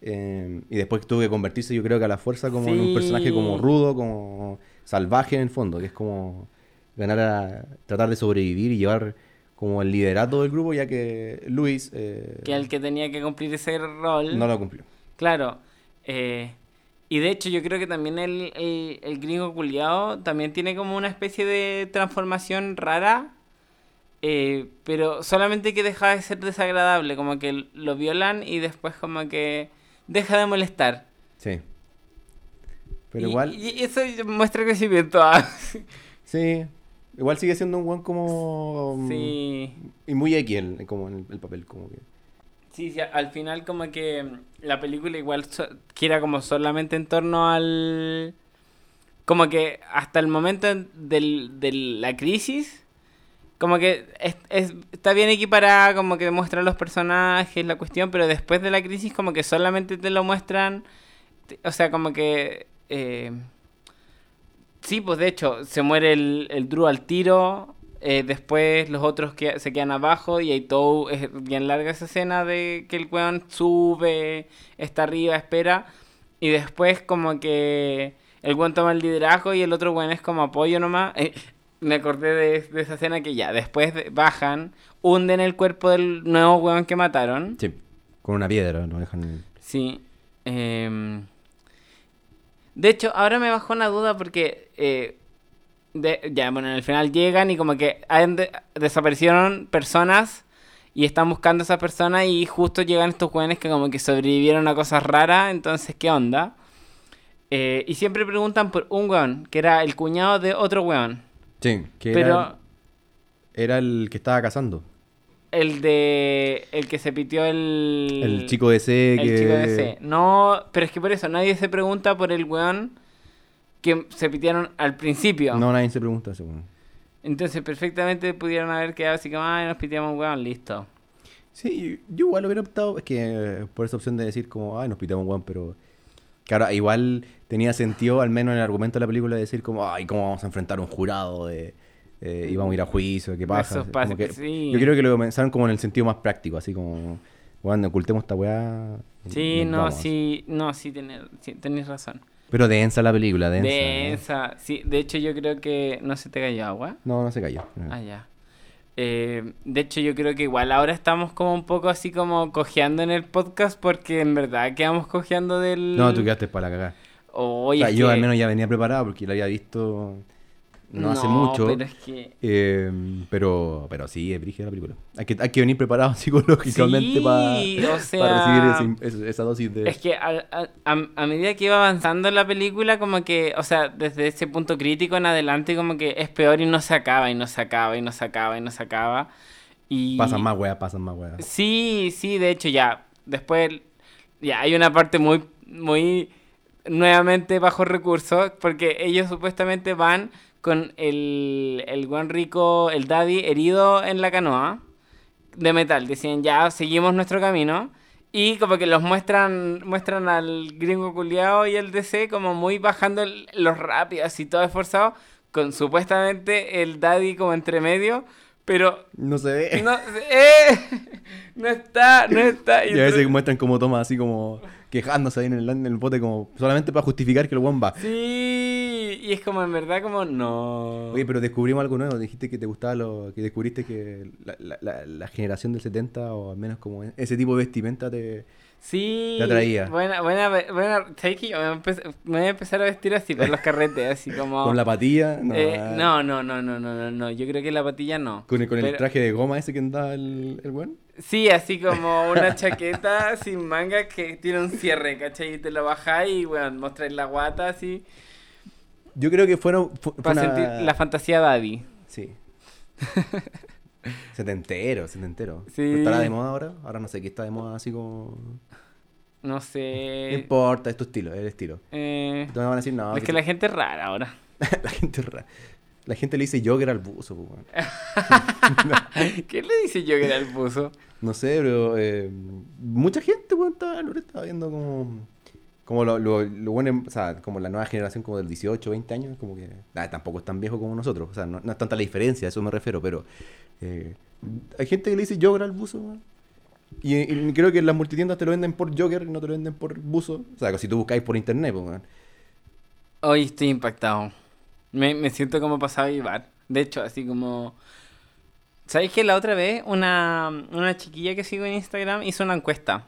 [SPEAKER 1] Eh, y después tuvo que convertirse yo creo que a la fuerza como en un personaje como rudo, como salvaje en el fondo, que es como ganar a tratar de sobrevivir y llevar como el liderato del grupo, ya que Luis... Eh,
[SPEAKER 2] que el que tenía que cumplir ese rol...
[SPEAKER 1] No lo cumplió.
[SPEAKER 2] Claro. Eh, y de hecho yo creo que también el, el, gringo culiado también tiene como una especie de transformación rara. Eh, pero solamente que deja de ser desagradable, como que lo violan y después como que deja de molestar.
[SPEAKER 1] Sí. Pero igual...
[SPEAKER 2] Y eso muestra crecimiento. Ah.
[SPEAKER 1] sí, Igual sigue siendo un buen como.
[SPEAKER 2] Mm, sí.
[SPEAKER 1] Y muy X como en el, papel, como que.
[SPEAKER 2] Sí, sí, al final como que la película igual quiera como solamente en torno al... Como que hasta el momento del, de la crisis, como que es, está bien equiparada, como que muestran los personajes, la cuestión, pero después de la crisis como que solamente te lo muestran, o sea, como que... Eh, Sí, pues de hecho, se muere el, el Drew al tiro. Eh, después los otros que se quedan abajo y hay todo, es bien larga esa escena de que el weón sube, está arriba, espera. Y después como que el weón toma el liderazgo y el otro weón es como apoyo nomás. Eh, me acordé de, esa escena que ya, después bajan, hunden el cuerpo del nuevo weón que mataron.
[SPEAKER 1] Sí, con una piedra, no dejan...
[SPEAKER 2] Sí. Eh, de hecho, ahora me bajó una duda porque eh, ya, bueno, en el final llegan y como que desaparecieron personas y están buscando a esa persona y justo llegan estos jóvenes que como que sobrevivieron a cosas raras, entonces, ¿qué onda? Eh, y siempre preguntan por un weón, que era el cuñado de otro weón.
[SPEAKER 1] Sí, que Pero, era el que estaba casando.
[SPEAKER 2] El de. El que se pitió el.
[SPEAKER 1] El chico de C.
[SPEAKER 2] El chico de C. No, pero es que por eso nadie se pregunta por el weón que se pitearon al principio.
[SPEAKER 1] No, nadie se pregunta eso, weón.
[SPEAKER 2] Entonces, perfectamente pudieron haber quedado así como, ay, nos piteamos un weón, listo.
[SPEAKER 1] Sí, yo igual hubiera optado, es que por esa opción de decir como, ay, nos piteamos un weón, pero. Claro, igual tenía sentido, al menos en el argumento de la película, de decir como, ay, ¿cómo vamos a enfrentar un jurado de eh, íbamos a ir a juicio, ¿qué pasa? Yo creo que lo comenzaron como en el sentido más práctico, así como, bueno, ocultemos esta weá.
[SPEAKER 2] Sí, no, sí, no, sí, tenés, razón.
[SPEAKER 1] Pero densa la película, densa.
[SPEAKER 2] Densa, sí, de hecho yo creo que no se te cayó agua.
[SPEAKER 1] No, no se cayó.
[SPEAKER 2] Ah, ya. Eh, de hecho, yo creo que igual ahora estamos como un poco así como cojeando en el podcast porque en verdad quedamos cojeando del...
[SPEAKER 1] No, tú quedaste para la cagada.
[SPEAKER 2] Oye,
[SPEAKER 1] yo al menos ya venía preparado porque lo había visto no, hace mucho.
[SPEAKER 2] Pero es que...
[SPEAKER 1] Eh, pero, pero sí, es brígida la película. Hay que, hay que venir preparado psicológicamente para, recibir esa dosis de...
[SPEAKER 2] Es que a, a, medida que iba avanzando la película, como que, o sea, desde ese punto crítico en adelante, como que es peor y no se acaba, y no se acaba, y no se acaba, y no se acaba. Y...
[SPEAKER 1] Pasan más weas, pasan más weas.
[SPEAKER 2] Sí, sí, de hecho ya, después, ya hay una parte muy, muy nuevamente bajo recursos, porque ellos supuestamente van con el, el buen rico, el daddy, herido en la canoa de metal. Decían, ya, seguimos nuestro camino. Y como que los muestran muestran al gringo culiao y el DC como muy bajando los rápidos y todo esforzado, con supuestamente el daddy como entre medio, pero...
[SPEAKER 1] No se ve.
[SPEAKER 2] No, eh, no está, no está.
[SPEAKER 1] Y, a veces muestran como toma así como quejándose ahí en el, en el bote como solamente para justificar que el weón va.
[SPEAKER 2] Sí, y es como en verdad como no.
[SPEAKER 1] Oye, pero descubrimos algo nuevo. Dijiste que te gustaba lo. que descubriste que la, la, la, generación del 70, o al menos como ese tipo de vestimenta te.
[SPEAKER 2] Sí.
[SPEAKER 1] Te atraía.
[SPEAKER 2] Buena, buena, buena. Me voy a empezar a vestir así para los carretes, así como.
[SPEAKER 1] ¿Con la patilla?
[SPEAKER 2] No, eh, no, no, no, no, no, no, Yo creo que la patilla no.
[SPEAKER 1] ¿Con el, con el traje de goma ese que andaba el, el buen?
[SPEAKER 2] Sí, así como una chaqueta sin manga que tiene un cierre, ¿cachai? Y te lo bajáis y, bueno, mostráis la guata así.
[SPEAKER 1] Yo creo que fueron...
[SPEAKER 2] Para sentir la fantasía Daddy.
[SPEAKER 1] Sí. setentero, setentero. Sí. ¿Estará de moda ahora? Ahora no sé qué está de moda así como...
[SPEAKER 2] No sé.
[SPEAKER 1] No importa, es tu estilo, es el estilo.
[SPEAKER 2] Eh...
[SPEAKER 1] van a decir, no.
[SPEAKER 2] Es que, la gente es rara ahora.
[SPEAKER 1] la gente es rara. La gente le dice Joker al buzo, pues,
[SPEAKER 2] ¿Qué le dice Joker al buzo?
[SPEAKER 1] No sé, pero eh, mucha gente, weón, estaba, estaba viendo como, como lo, lo, lo, bueno, o sea, como la nueva generación como del 18, 20 años, como que tampoco es tan viejo como nosotros, o sea, no, es tanta la diferencia, a eso me refiero, pero eh, hay gente que le dice Joker al buzo, weón. Y, creo que las multitiendas te lo venden por Joker y no te lo venden por buzo. O sea, si tú buscáis por internet, pues, weón.
[SPEAKER 2] Hoy estoy impactado. Me, me siento como pasado a llevar. De hecho, así como ¿Sabéis que la otra vez una, una chiquilla que sigo en Instagram hizo una encuesta?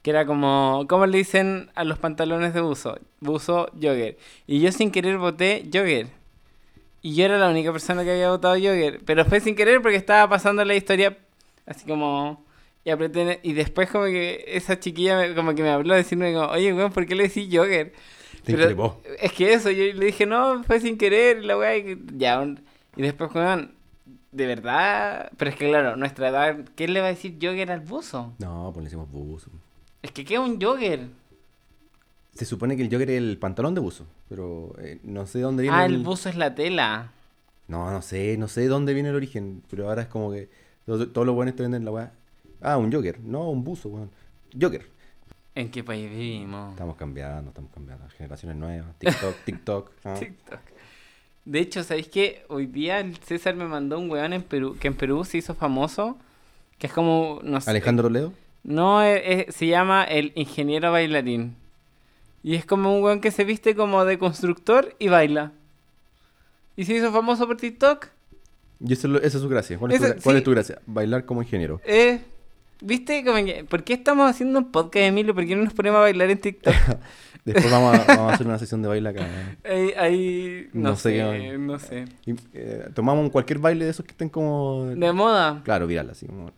[SPEAKER 2] Que era como, ¿cómo le dicen a los pantalones de buzo? Buzo, jogger. Y yo sin querer voté jogger. Y yo era la única persona que había votado jogger. Pero fue sin querer porque estaba pasando la historia así como... Y, apreté, y después como que esa chiquilla como que me habló decirme oye, weón, ¿por qué le decís jogger? Es que eso, yo le dije, no, fue sin querer, la weá, ya, y después, weón, de verdad. Pero es que, claro, nuestra edad. ¿Qué le va a decir jogger al buzo?
[SPEAKER 1] No, pues le decimos buzo.
[SPEAKER 2] Es que, ¿qué es un jogger?
[SPEAKER 1] Se supone que el jogger es el pantalón de buzo. Pero eh, no sé dónde viene.
[SPEAKER 2] Ah, el... buzo es la tela.
[SPEAKER 1] No, no sé, no sé dónde viene el origen. Pero ahora es como que. Todos los buenos te venden la weá. Ah, un jogger. No, un buzo, weón. Jogger.
[SPEAKER 2] ¿En qué país vivimos?
[SPEAKER 1] Estamos cambiando, estamos cambiando. Generaciones nuevas. TikTok, TikTok.
[SPEAKER 2] ¿ah? TikTok. De hecho, ¿sabéis qué? Hoy día el César me mandó un weón en Perú, que en Perú se hizo famoso, que es como, no sé.
[SPEAKER 1] ¿Alejandro Leo?
[SPEAKER 2] No, se llama el ingeniero bailarín. Y es como un weón que se viste como de constructor y baila. Y se hizo famoso por TikTok.
[SPEAKER 1] Y eso, esa es su gracia. ¿Cuál, es, tu, gracia? Bailar como ingeniero.
[SPEAKER 2] Eh, ¿Viste? ¿Por qué estamos haciendo un podcast, Emilio? ¿Por qué no nos ponemos a bailar en TikTok?
[SPEAKER 1] Después vamos a, hacer una sesión de baile acá.
[SPEAKER 2] Ahí, no, sé, no sé.
[SPEAKER 1] Eh, tomamos cualquier baile de esos que estén como...
[SPEAKER 2] De moda.
[SPEAKER 1] Claro, viral, así como...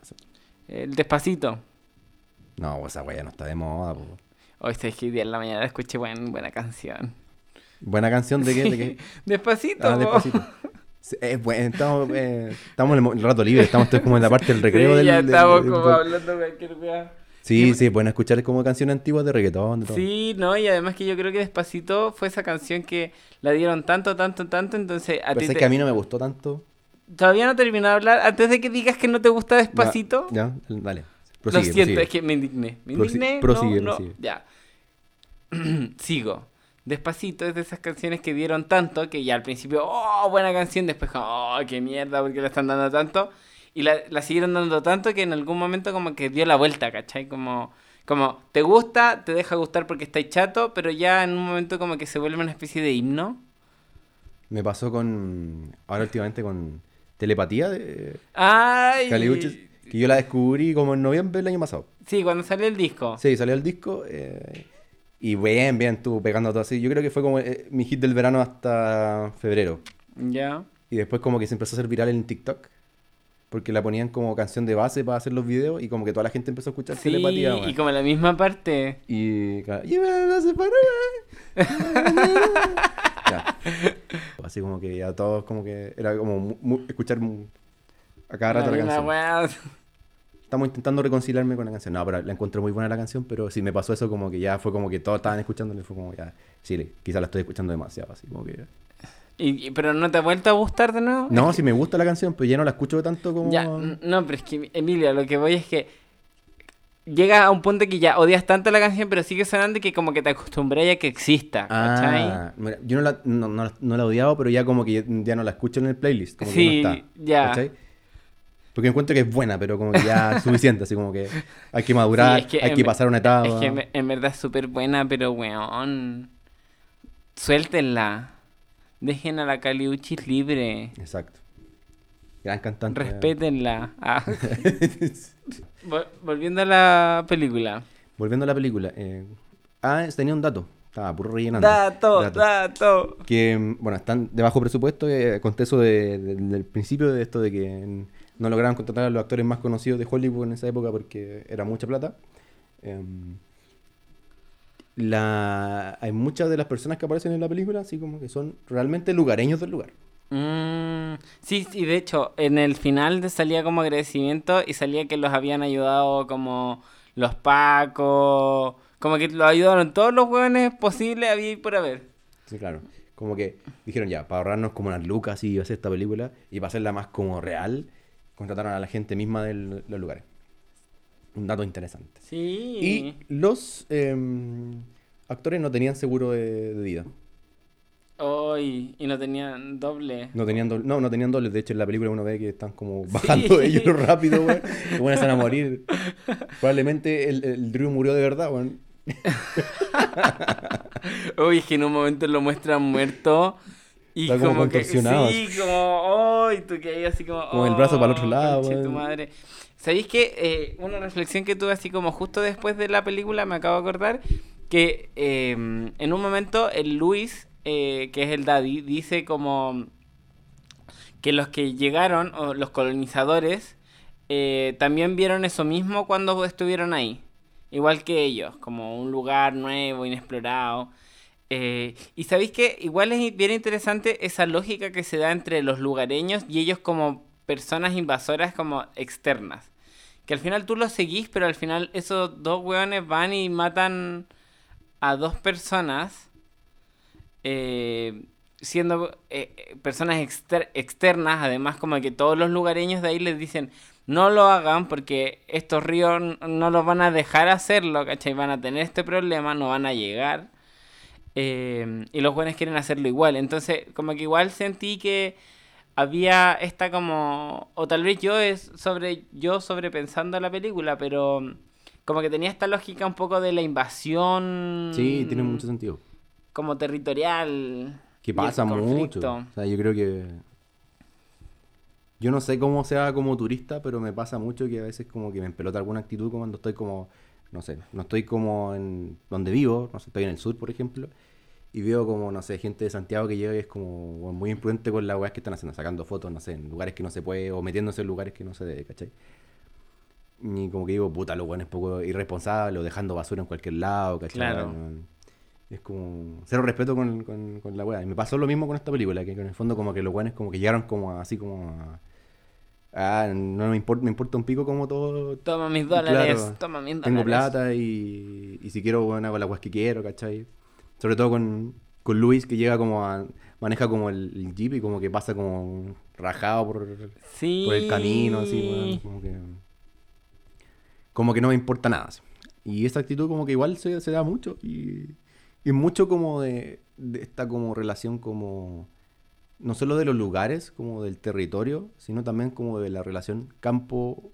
[SPEAKER 2] El despacito.
[SPEAKER 1] No, pues esa wea no está de moda.
[SPEAKER 2] Hoy estoy que día en la mañana escuché buena canción.
[SPEAKER 1] ¿Buena canción de qué? ¿De qué?
[SPEAKER 2] despacito.
[SPEAKER 1] Ah, despacito. Es bueno, estamos, eh, estamos en el rato libre, estamos como en la parte del recreo del,
[SPEAKER 2] Ya estamos como hablando de cualquier wea.
[SPEAKER 1] Sí, sí, pueden escuchar como canciones antiguas de reggaetón.
[SPEAKER 2] Sí, no, y además que yo creo que Despacito fue esa canción que la dieron tanto, tanto, tanto, entonces...
[SPEAKER 1] A ti que a mí no me gustó tanto.
[SPEAKER 2] Todavía no terminado de hablar. Antes de que digas que no te gusta Despacito...
[SPEAKER 1] Ya, dale.
[SPEAKER 2] Lo siento, es que me indigné. Me indigné, prosigue, no, prosigue. ya. Sigo. Despacito es de esas canciones que dieron tanto que ya al principio, oh, buena canción, después, oh, qué mierda, porque la están dando tanto. Y la, la siguieron dando tanto que en algún momento como que dio la vuelta, ¿cachai? Como, como te gusta, te deja gustar porque estáis chato, pero ya en un momento como que se vuelve una especie de himno.
[SPEAKER 1] Me pasó con, ahora últimamente con Telepatía de
[SPEAKER 2] Ay.
[SPEAKER 1] que yo la descubrí como en noviembre del año pasado.
[SPEAKER 2] Sí, cuando salió el disco.
[SPEAKER 1] Sí, salió el disco. Eh, y bien, bien, estuvo pegando todo así. Yo creo que fue como eh, mi hit del verano hasta febrero.
[SPEAKER 2] Ya.
[SPEAKER 1] Y después como que se empezó a hacer viral en TikTok porque la ponían como canción de base para hacer los videos y como que toda la gente empezó a escuchar
[SPEAKER 2] sí, telepatía. y como la misma parte.
[SPEAKER 1] Y... Así como que ya todos como que era como escuchar a cada rato la, canción. Estamos intentando reconciliarme con la canción. No, pero la encuentro muy buena la canción, pero sí me pasó eso como que ya fue como que todos estaban escuchándola y fue como ya, sí, quizás la estoy escuchando demasiado, así como que...
[SPEAKER 2] ¿Y, ¿Pero no te ha vuelto a gustar de nuevo?
[SPEAKER 1] No, sí me gusta la canción, pero ya no la escucho tanto como...
[SPEAKER 2] Ya, no, pero es que, Emilia, lo que voy es que llega a un punto que ya odias tanto la canción, pero sigue sonando y que como que te acostumbré a que exista,
[SPEAKER 1] ah, yo no la, no, la he odiado, pero ya como que ya, no la escucho en el playlist. Como
[SPEAKER 2] sí,
[SPEAKER 1] que no está,
[SPEAKER 2] ya.
[SPEAKER 1] Porque encuentro que es buena, pero como que ya es suficiente, así como que hay que madurar, hay que pasar una etapa.
[SPEAKER 2] Es que en verdad es súper buena, pero weón. Suéltenla. Dejen a la Caliuchis libre.
[SPEAKER 1] Exacto. Gran cantante.
[SPEAKER 2] Respétenla. Ah. Volviendo a la película.
[SPEAKER 1] Volviendo a la película. Eh... Ah, tenía un dato. Estaba puro rellenando.
[SPEAKER 2] Dato, dato.
[SPEAKER 1] Que, bueno, están de bajo presupuesto. Eh, conté eso del principio de esto de que no lograban contratar a los actores más conocidos de Hollywood en esa época porque era mucha plata. Em, la, hay muchas de las personas que aparecen en la película, así como que son realmente lugareños del lugar.
[SPEAKER 2] Mm, sí, sí, de hecho, en el final salía como agradecimiento y salía que los habían ayudado como los pacos, como que los ayudaron todos los hueones posibles había por haber.
[SPEAKER 1] Sí, claro. Como que dijeron ya, para ahorrarnos como unas lucas y hacer esta película y para hacerla más como real, contrataron a la gente misma de los lugares. Un dato interesante.
[SPEAKER 2] Sí.
[SPEAKER 1] Y los em, actores no tenían seguro de vida
[SPEAKER 2] y no tenían doble.
[SPEAKER 1] No tenían doble, no, no tenían doble. De hecho, en la película uno ve que están como bajando ellos rápido, güey. Que van a morir. Probablemente el, el, Drew murió de verdad, güey.
[SPEAKER 2] Uy, es que en un momento lo muestran muerto. Y como, como que sí, como, ¡ay! tú que ahí así como.
[SPEAKER 1] Como el brazo para el otro oh, lado,
[SPEAKER 2] tu madre. ¿Sabéis que eh, una reflexión que tuve así como justo después de la película, me acabo de acordar, que eh, en un momento el Luis eh, que es el Daddy, dice como que los que llegaron, o los colonizadores, eh, también vieron eso mismo cuando estuvieron ahí. Igual que ellos, como un lugar nuevo, inexplorado. Eh, y sabéis que igual es bien interesante esa lógica que se da entre los lugareños y ellos como personas invasoras como externas. Que al final tú los seguís, pero al final esos dos hueones van y matan a dos personas eh, siendo eh, personas externas, además como que todos los lugareños de ahí les dicen, no lo hagan porque estos ríos no los van a dejar hacerlo, ¿cachai? Van a tener este problema, no van a llegar. Y los buenos quieren hacerlo igual. Entonces, como que igual sentí que había esta como... O tal vez yo es sobre... Yo sobrepensando la película, pero como que tenía esta lógica un poco de la invasión.
[SPEAKER 1] Sí, tiene mucho sentido
[SPEAKER 2] como territorial.
[SPEAKER 1] Que pasa mucho. O sea, yo creo que. Yo no sé cómo sea como turista, pero me pasa mucho que a veces como que me empelota alguna actitud cuando estoy como, no sé, no estoy como en donde vivo, no sé, estoy en el sur, por ejemplo, y veo como, no sé, gente de Santiago que llega y es como muy imprudente con las weas que están haciendo, sacando fotos, no sé, en lugares que no se puede, o metiéndose en lugares que no se debe, ¿cachai? Y como que digo, puta, lo bueno es poco irresponsable, o dejando basura en cualquier lado, ¿cachai? Claro. Es como cero respeto con, con, la weá. Y me pasó lo mismo con esta película, que en el fondo como que los weones como que llegaron como así como Ah, no me importa, me importa un pico como todo.
[SPEAKER 2] Toma mis dólares, toma mis dólares.
[SPEAKER 1] Tengo plata y, y si quiero, bueno, hago la weá que quiero, ¿cachai? Sobre todo con, con Luis, que llega como a. maneja como el, jeep y como que pasa como rajado por, por el camino, así, como que. Como que no me importa nada. Y esa actitud como que igual se, se da mucho y y mucho como de, esta como relación como, no solo de los lugares, como del territorio, sino también como de la relación campo...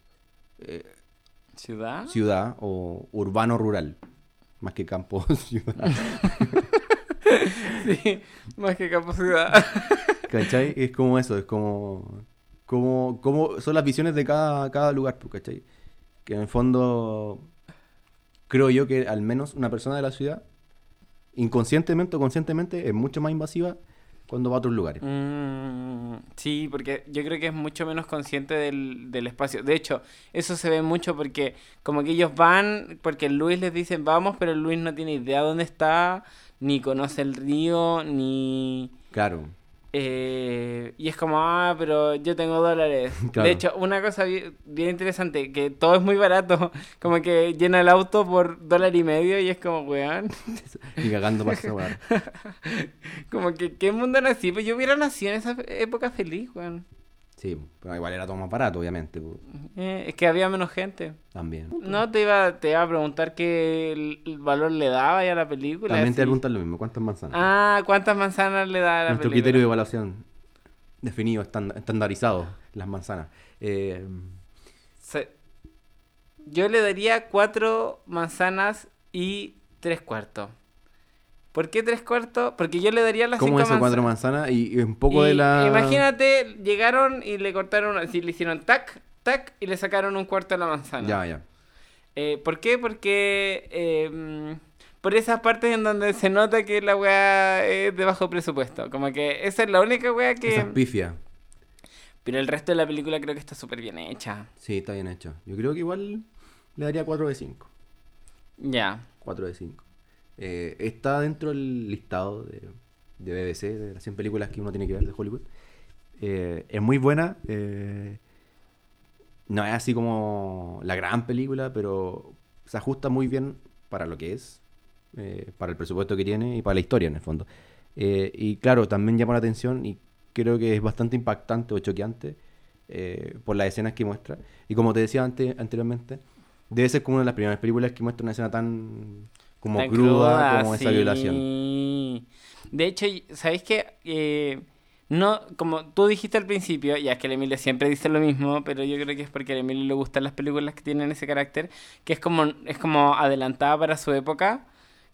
[SPEAKER 2] Eh, ¿Ciudad?
[SPEAKER 1] Ciudad o urbano-rural, más que campo-ciudad.
[SPEAKER 2] sí, más que campo-ciudad.
[SPEAKER 1] ¿Cachai? Es como eso, es como... Como, como son las visiones de cada, cada lugar, pues, ¿cachai? Que en el fondo creo yo que al menos una persona de la ciudad inconscientemente o conscientemente es mucho más invasiva cuando va a otros lugares.
[SPEAKER 2] Mm, sí, porque yo creo que es mucho menos consciente del, del, espacio. De hecho, eso se ve mucho porque como que ellos van, porque Luis les dicen vamos, pero Luis no tiene idea dónde está, ni conoce el río, ni...
[SPEAKER 1] Claro.
[SPEAKER 2] Eh, y es como, ah, pero yo tengo dólares. De hecho, una cosa bien, interesante, que todo es muy barato, como que llena el auto por dólar y medio y es como, weón.
[SPEAKER 1] y cagando para weón.
[SPEAKER 2] como que, ¿qué mundo nací? Pues yo hubiera nacido en esa época feliz, weón.
[SPEAKER 1] Sí, pero igual era todo más barato, obviamente.
[SPEAKER 2] Eh, es que había menos gente.
[SPEAKER 1] También.
[SPEAKER 2] No, te iba, te iba a preguntar qué el, valor le daba ya a la película.
[SPEAKER 1] También te preguntan lo mismo, ¿cuántas manzanas?
[SPEAKER 2] Ah, ¿cuántas manzanas le da a la
[SPEAKER 1] Nuestro criterio de evaluación definido, estandarizado, las manzanas. Eh,
[SPEAKER 2] yo le daría cuatro manzanas y tres cuartos. ¿Por qué tres cuartos? Porque yo le daría las
[SPEAKER 1] ¿Cómo eso, cuatro manzanas? Y, un poco de la...
[SPEAKER 2] Imagínate, llegaron y le cortaron, así le hicieron tac, tac, y le sacaron un cuarto de la manzana.
[SPEAKER 1] Ya, ya.
[SPEAKER 2] Eh, ¿Por qué? Porque... Eh, por esas partes en donde se nota que la weá es de bajo presupuesto. Como que esa es la única weá que...
[SPEAKER 1] Esa es pifia.
[SPEAKER 2] Pero el resto de la película creo que está súper bien hecha.
[SPEAKER 1] Sí, está bien hecha. Yo creo que igual le daría 4 de 5.
[SPEAKER 2] Ya.
[SPEAKER 1] 4 de 5. Eh, está dentro del listado de, de, BBC, de las 100 películas que uno tiene que ver de Hollywood. Eh, es muy buena. Eh, no es así como la gran película, pero se ajusta muy bien para lo que es, para el presupuesto que tiene y para la historia en el fondo. y claro, también llama la atención y creo que es bastante impactante o choqueante por las escenas que muestra. Y como te decía antes, anteriormente, debe ser como una de las primeras películas que muestra una escena tan como cruda, como esa violación.
[SPEAKER 2] De hecho, ¿sabéis qué? Eh, no, como tú dijiste al principio, ya es que el Emilio siempre dice lo mismo, pero yo creo que es porque a Emilio le gustan las películas que tienen ese carácter, que es como, es como adelantada para su época.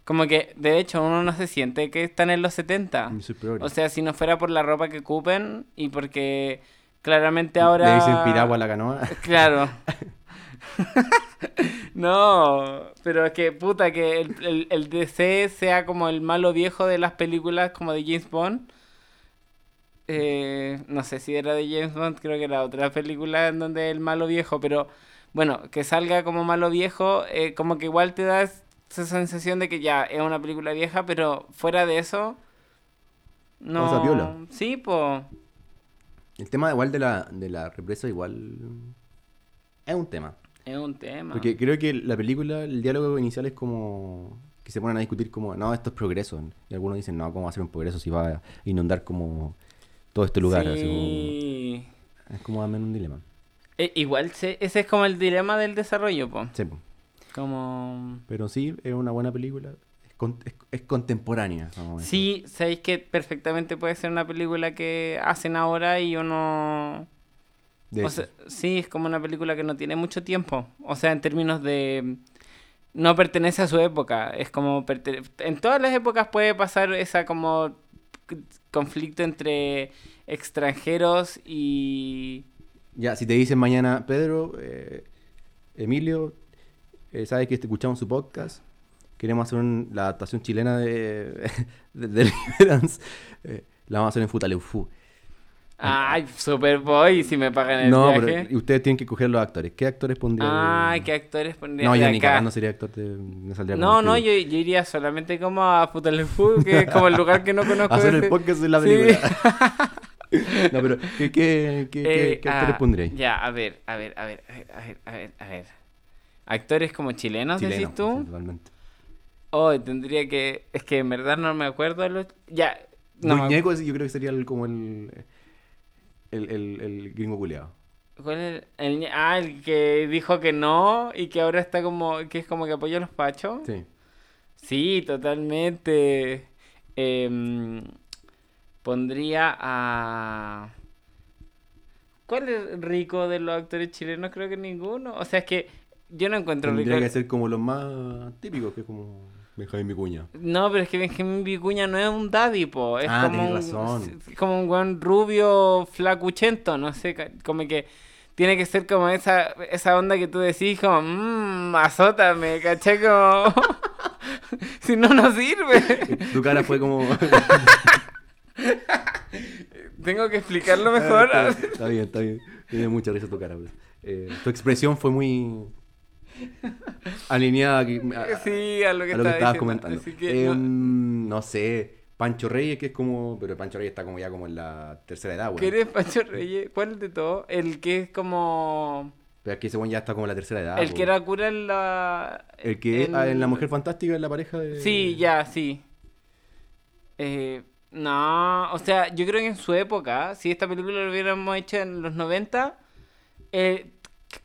[SPEAKER 2] Como que, de hecho, uno no se siente que están en los 70. O sea, si no fuera por la ropa que ocupen y porque claramente ahora...
[SPEAKER 1] Le dicen piragua a la canoa.
[SPEAKER 2] Claro. no, pero es que puta que el, el, DC sea como el malo viejo de las películas como de James Bond. Eh, no sé si era de James Bond, creo que era otra película en donde el malo viejo, pero bueno, que salga como malo viejo, eh, como que igual te da esa sensación de que ya es una película vieja, pero fuera de eso, no. Sí, pues.
[SPEAKER 1] El tema igual de la, de la represa igual es un tema.
[SPEAKER 2] Es un tema.
[SPEAKER 1] Porque creo que la película, el diálogo inicial es como que se ponen a discutir como, no, esto es progreso. Y algunos dicen, no, ¿cómo va a ser un progreso si va a inundar como todo este lugar? Sí. es como también un dilema.
[SPEAKER 2] Eh, igual ese es como el dilema del desarrollo, po.
[SPEAKER 1] Sí,
[SPEAKER 2] Como...
[SPEAKER 1] Pero sí, es una buena película. Es, es, contemporánea.
[SPEAKER 2] sí, sabéis que perfectamente puede ser una película que hacen ahora y uno sí, es como una película que no tiene mucho tiempo. O sea, en términos de... No pertenece a su época. Es como... En todas las épocas puede pasar esa como conflicto entre extranjeros y...
[SPEAKER 1] Ya, si te dicen mañana, Pedro, eh, Emilio, eh, sabes que escuchamos su podcast, queremos hacer la adaptación chilena de, de, Deliverance, eh, la vamos a hacer en Futaleufú.
[SPEAKER 2] Ay, Superboy, si me pagan el no, viaje. No,
[SPEAKER 1] pero ustedes tienen que coger los actores. ¿Qué actores pondrían?
[SPEAKER 2] Ay, ¿qué actores pondrían?
[SPEAKER 1] No, yo ni no sería actor de...
[SPEAKER 2] No, no, yo, yo, iría solamente como a Futalefu, que es como el lugar que no conozco.
[SPEAKER 1] hacer el podcast la película. no, pero ¿qué, qué, qué, qué, eh, actores ah, pondrían?
[SPEAKER 2] Ya, a ver, a ver, a ver, a ver, a ver, a ver. ¿Actores como chilenos, decís tú? Sí, totalmente. Oh, tendría que... Es que en verdad no me acuerdo de los... Ya...
[SPEAKER 1] No, Muñeco yo creo que sería como el el, el, el gringo culeado.
[SPEAKER 2] ¿Cuál es el, ah, el que dijo que no y que ahora está como, que es como que apoya a los pachos.
[SPEAKER 1] Sí.
[SPEAKER 2] Sí, totalmente. Em, pondría a... ¿Cuál es rico de los actores chilenos? Creo que ninguno. O sea, es que yo no encuentro
[SPEAKER 1] Tendría rico. que ser como los más típicos, que es como... Benjamín Vicuña.
[SPEAKER 2] No, pero es que Benjamín Vicuña no es un daddy, po. Es ah, como un, razón. como un buen rubio flacuchento, no sé, como que tiene que ser como esa, esa onda que tú decís, como, mmm, azótame, caché como... si no, no sirve.
[SPEAKER 1] Tu cara fue como...
[SPEAKER 2] Tengo que explicarlo mejor.
[SPEAKER 1] está, bien, está bien. Tiene mucha risa tu cara. Pues. Eh, tu expresión fue muy alineada
[SPEAKER 2] a, sí, a lo que,
[SPEAKER 1] estabas comentando. Em, no... sé, Pancho Reyes, que es como. Pero Pancho Reyes está como ya como en la tercera edad,
[SPEAKER 2] ¿Qué eres Pancho Reyes? ¿Cuál de todo? El que es como.
[SPEAKER 1] Pero aquí ese ya está como en la tercera edad.
[SPEAKER 2] El que era cura en la.
[SPEAKER 1] El que en... en La Mujer Fantástica, en la pareja de.
[SPEAKER 2] Sí, ya, sí. Eh, no, o sea, yo creo que en su época, si esta película lo hubiéramos hecho en los 90. Eh,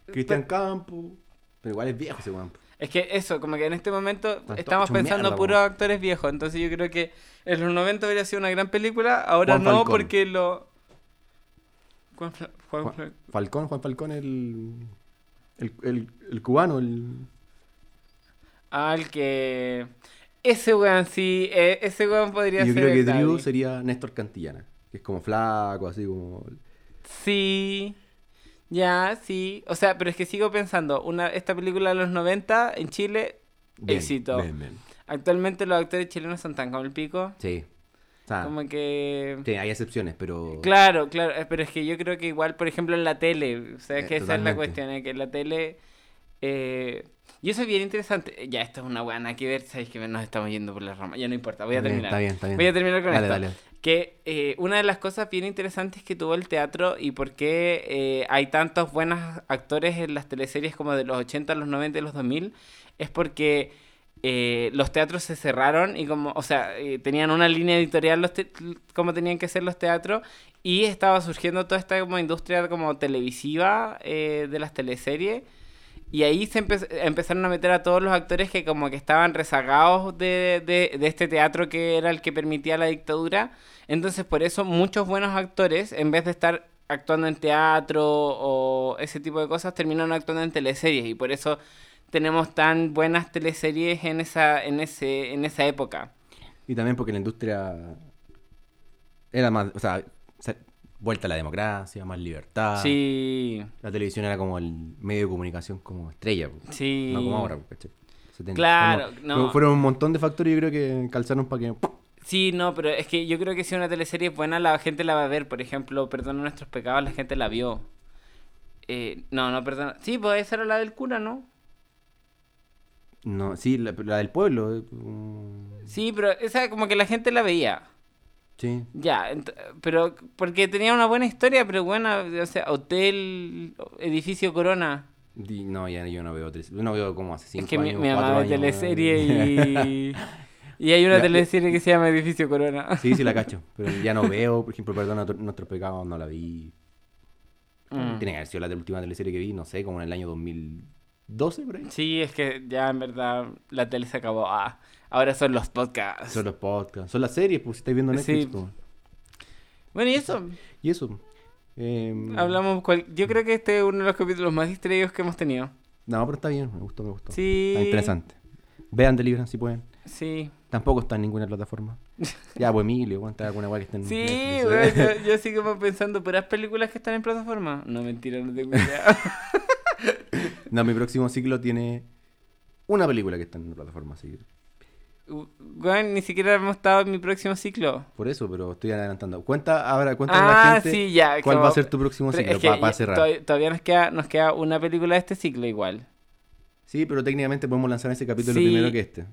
[SPEAKER 1] Cristian Campo igual es viejo ese weón.
[SPEAKER 2] Es que eso, como que en este momento estamos pensando puros actores viejos. Entonces yo creo que en los 90 hubiera sido una gran película. Ahora no, porque lo. Juan, Fla- Juan
[SPEAKER 1] Falcón, Juan Falcón, el, el, el, el cubano, el...
[SPEAKER 2] Ah, el que... Ese weón sí, eh, ese weón podría
[SPEAKER 1] yo
[SPEAKER 2] ser
[SPEAKER 1] creo que Drew sería Néstor Cantillana, que es como flaco, así como...
[SPEAKER 2] Sí. Ya, sí. O sea, pero es que sigo pensando, una, esta película de los 90 en Chile,
[SPEAKER 1] Bien,
[SPEAKER 2] Éxito.
[SPEAKER 1] bien, bien.
[SPEAKER 2] actualmente los actores chilenos son tan como el pico.
[SPEAKER 1] Sí. O sea,
[SPEAKER 2] Como que...
[SPEAKER 1] sí, hay excepciones, pero...
[SPEAKER 2] Claro, claro, eh, pero es que yo creo que igual, por ejemplo, en la tele, o sea,
[SPEAKER 1] Eh,
[SPEAKER 2] que esa es la cuestión, eh, que en la tele... eh, y eso es bien interesante. Ya, esto es una buena que ver, sabéis que nos estamos yendo por la rama. Ya no importa, voy a terminar.
[SPEAKER 1] Está bien, está bien.
[SPEAKER 2] Voy a terminar con
[SPEAKER 1] Dale,
[SPEAKER 2] esto.
[SPEAKER 1] dale.
[SPEAKER 2] Que eh, una de las cosas bien interesantes que tuvo el teatro y por qué eh, hay tantos buenos actores en las teleseries como de los 80, los 90 y los 2000 es porque eh, los teatros se cerraron y como, o sea, tenían una línea editorial los te- como tenían que ser los teatros y estaba surgiendo toda esta como industria como televisiva de las teleseries y ahí se empe- empezaron a meter a todos los actores que como que estaban rezagados de, de- de este teatro que era el que permitía la dictadura. Entonces por eso muchos buenos actores, en vez de estar actuando en teatro o ese tipo de cosas, terminaron actuando en teleseries. Y por eso tenemos tan buenas teleseries en esa, en ese, en esa época.
[SPEAKER 1] Y también porque la industria era más, vuelta a la democracia, más libertad.
[SPEAKER 2] Sí,
[SPEAKER 1] La televisión era como el medio de comunicación como estrella,
[SPEAKER 2] sí.
[SPEAKER 1] no como ahora, ten-
[SPEAKER 2] Claro,
[SPEAKER 1] como-
[SPEAKER 2] no.
[SPEAKER 1] Fueron un montón de factores yo creo que calzaron para que...
[SPEAKER 2] Sí, no, pero es que yo creo que si una teleserie es buena, la gente la va a ver. Por ejemplo, Perdona nuestros pecados, la gente la vio. Eh, no, no, perdona. Sí, pues esa era la del cura, ¿no?
[SPEAKER 1] No, sí, la, la del pueblo. eh, um,
[SPEAKER 2] Sí, pero esa como que la gente la veía.
[SPEAKER 1] Sí.
[SPEAKER 2] Ya, pero porque tenía una buena historia, pero buena, o sea, hotel, edificio Corona.
[SPEAKER 1] No, ya yo no veo tele- yo no veo como hace cinco
[SPEAKER 2] es que mi,
[SPEAKER 1] años,
[SPEAKER 2] mi
[SPEAKER 1] cuatro
[SPEAKER 2] mamá ve teleserie y... Y hay una
[SPEAKER 1] Ya,
[SPEAKER 2] teleserie que se llama Edificio Corona.
[SPEAKER 1] Sí, sí la cacho, pero ya no veo, por ejemplo, Perdona tu- nuestros pecados, no la vi.
[SPEAKER 2] Mm.
[SPEAKER 1] Tiene que haber sido la última teleserie que vi, no sé, como en el año 2012, por ahí.
[SPEAKER 2] Sí, es que ya en verdad la tele se acabó. Ah, ahora son los podcasts.
[SPEAKER 1] Son los podcasts, son las series, pues si estáis viendo Netflix.
[SPEAKER 2] Sí.
[SPEAKER 1] pues.
[SPEAKER 2] Bueno, y eso.
[SPEAKER 1] Y eso. em,
[SPEAKER 2] Hablamos. cual- Yo creo que este es uno de los capítulos más distraídos que hemos tenido.
[SPEAKER 1] No, pero está bien, me gustó, me gustó.
[SPEAKER 2] Sí.
[SPEAKER 1] Está interesante. Vean Deliverance si pueden.
[SPEAKER 2] Sí.
[SPEAKER 1] Tampoco está en ninguna plataforma. ya, pues Emilio, ¿cuánta alguna weá que esté en
[SPEAKER 2] Sí,
[SPEAKER 1] eh?
[SPEAKER 2] yo, como pensando, ¿puras películas que están en plataforma? No, mentira, no tengo idea.
[SPEAKER 1] No, mi próximo ciclo tiene una película que está en la plataforma, así
[SPEAKER 2] Weón, ni siquiera hemos estado en mi próximo ciclo.
[SPEAKER 1] por eso, pero estoy adelantando. Cuenta ahora, cuéntale a
[SPEAKER 2] Ah,
[SPEAKER 1] la gente
[SPEAKER 2] sí, ya.
[SPEAKER 1] cuál
[SPEAKER 2] como-
[SPEAKER 1] va a ser tu próximo ciclo
[SPEAKER 2] es que
[SPEAKER 1] para cerrar.
[SPEAKER 2] Todavía, todavía nos, queda, nos queda una película de este ciclo igual.
[SPEAKER 1] Sí, pero técnicamente podemos lanzar ese capítulo
[SPEAKER 2] Sí.
[SPEAKER 1] primero que este.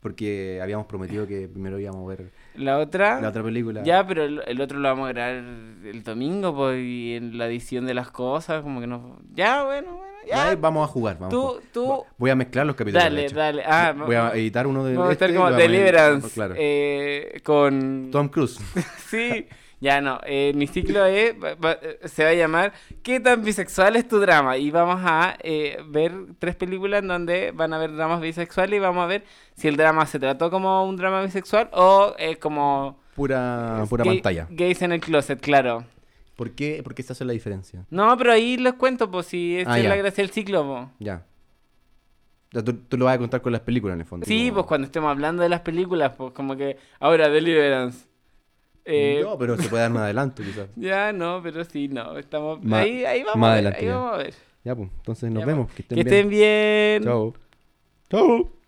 [SPEAKER 1] Porque habíamos prometido que primero íbamos a ver
[SPEAKER 2] La otra...
[SPEAKER 1] la otra película.
[SPEAKER 2] Ya, pero el, el otro lo vamos a grabar el domingo, pues, y en la edición de las cosas, como que no... Ya, bueno, bueno,
[SPEAKER 1] Ya,
[SPEAKER 2] ya.
[SPEAKER 1] vamos a jugar. Vamos a
[SPEAKER 2] Tú,
[SPEAKER 1] jugar.
[SPEAKER 2] tú...
[SPEAKER 1] Voy a mezclar los capítulos.
[SPEAKER 2] Dale, dale. Ah,
[SPEAKER 1] Voy a editar uno de
[SPEAKER 2] Vamos a
[SPEAKER 1] este
[SPEAKER 2] estar
[SPEAKER 1] y
[SPEAKER 2] como
[SPEAKER 1] a
[SPEAKER 2] Deliverance
[SPEAKER 1] Claro.
[SPEAKER 2] eh, con...
[SPEAKER 1] Tom Cruise.
[SPEAKER 2] Sí, ya no. eh, mi ciclo es, va- va- eh, se va a llamar ¿Qué tan bisexual es tu drama? Y vamos a eh, ver tres películas en donde van a ver dramas bisexuales y vamos a ver si el drama se trató como un drama bisexual o es como...
[SPEAKER 1] Pura, pura
[SPEAKER 2] gay-
[SPEAKER 1] pantalla.
[SPEAKER 2] Gays en el closet, claro.
[SPEAKER 1] ¿Por qué? Porque esa es la diferencia.
[SPEAKER 2] No, pero ahí les cuento, pues si esa
[SPEAKER 1] Ah,
[SPEAKER 2] es
[SPEAKER 1] ya.
[SPEAKER 2] la gracia del ciclo, po.
[SPEAKER 1] Ya. Ya, Tú, tú lo vas a contar con las películas en el fondo.
[SPEAKER 2] Sí,
[SPEAKER 1] como-
[SPEAKER 2] pues cuando estemos hablando de las películas, pues como que ahora Deliverance. Eh,
[SPEAKER 1] No, pero se puede dar un adelanto quizás.
[SPEAKER 2] Ya, no, pero sí, no. Estamos
[SPEAKER 1] Ma-
[SPEAKER 2] ahí, ahí vamos
[SPEAKER 1] más
[SPEAKER 2] a ver, ahí
[SPEAKER 1] ya.
[SPEAKER 2] vamos a ver.
[SPEAKER 1] Ya, pues. Entonces nos
[SPEAKER 2] Ya,
[SPEAKER 1] vemos.
[SPEAKER 2] pues.
[SPEAKER 1] Que estén
[SPEAKER 2] Que
[SPEAKER 1] bien.
[SPEAKER 2] estén bien.
[SPEAKER 1] Chao. Chao.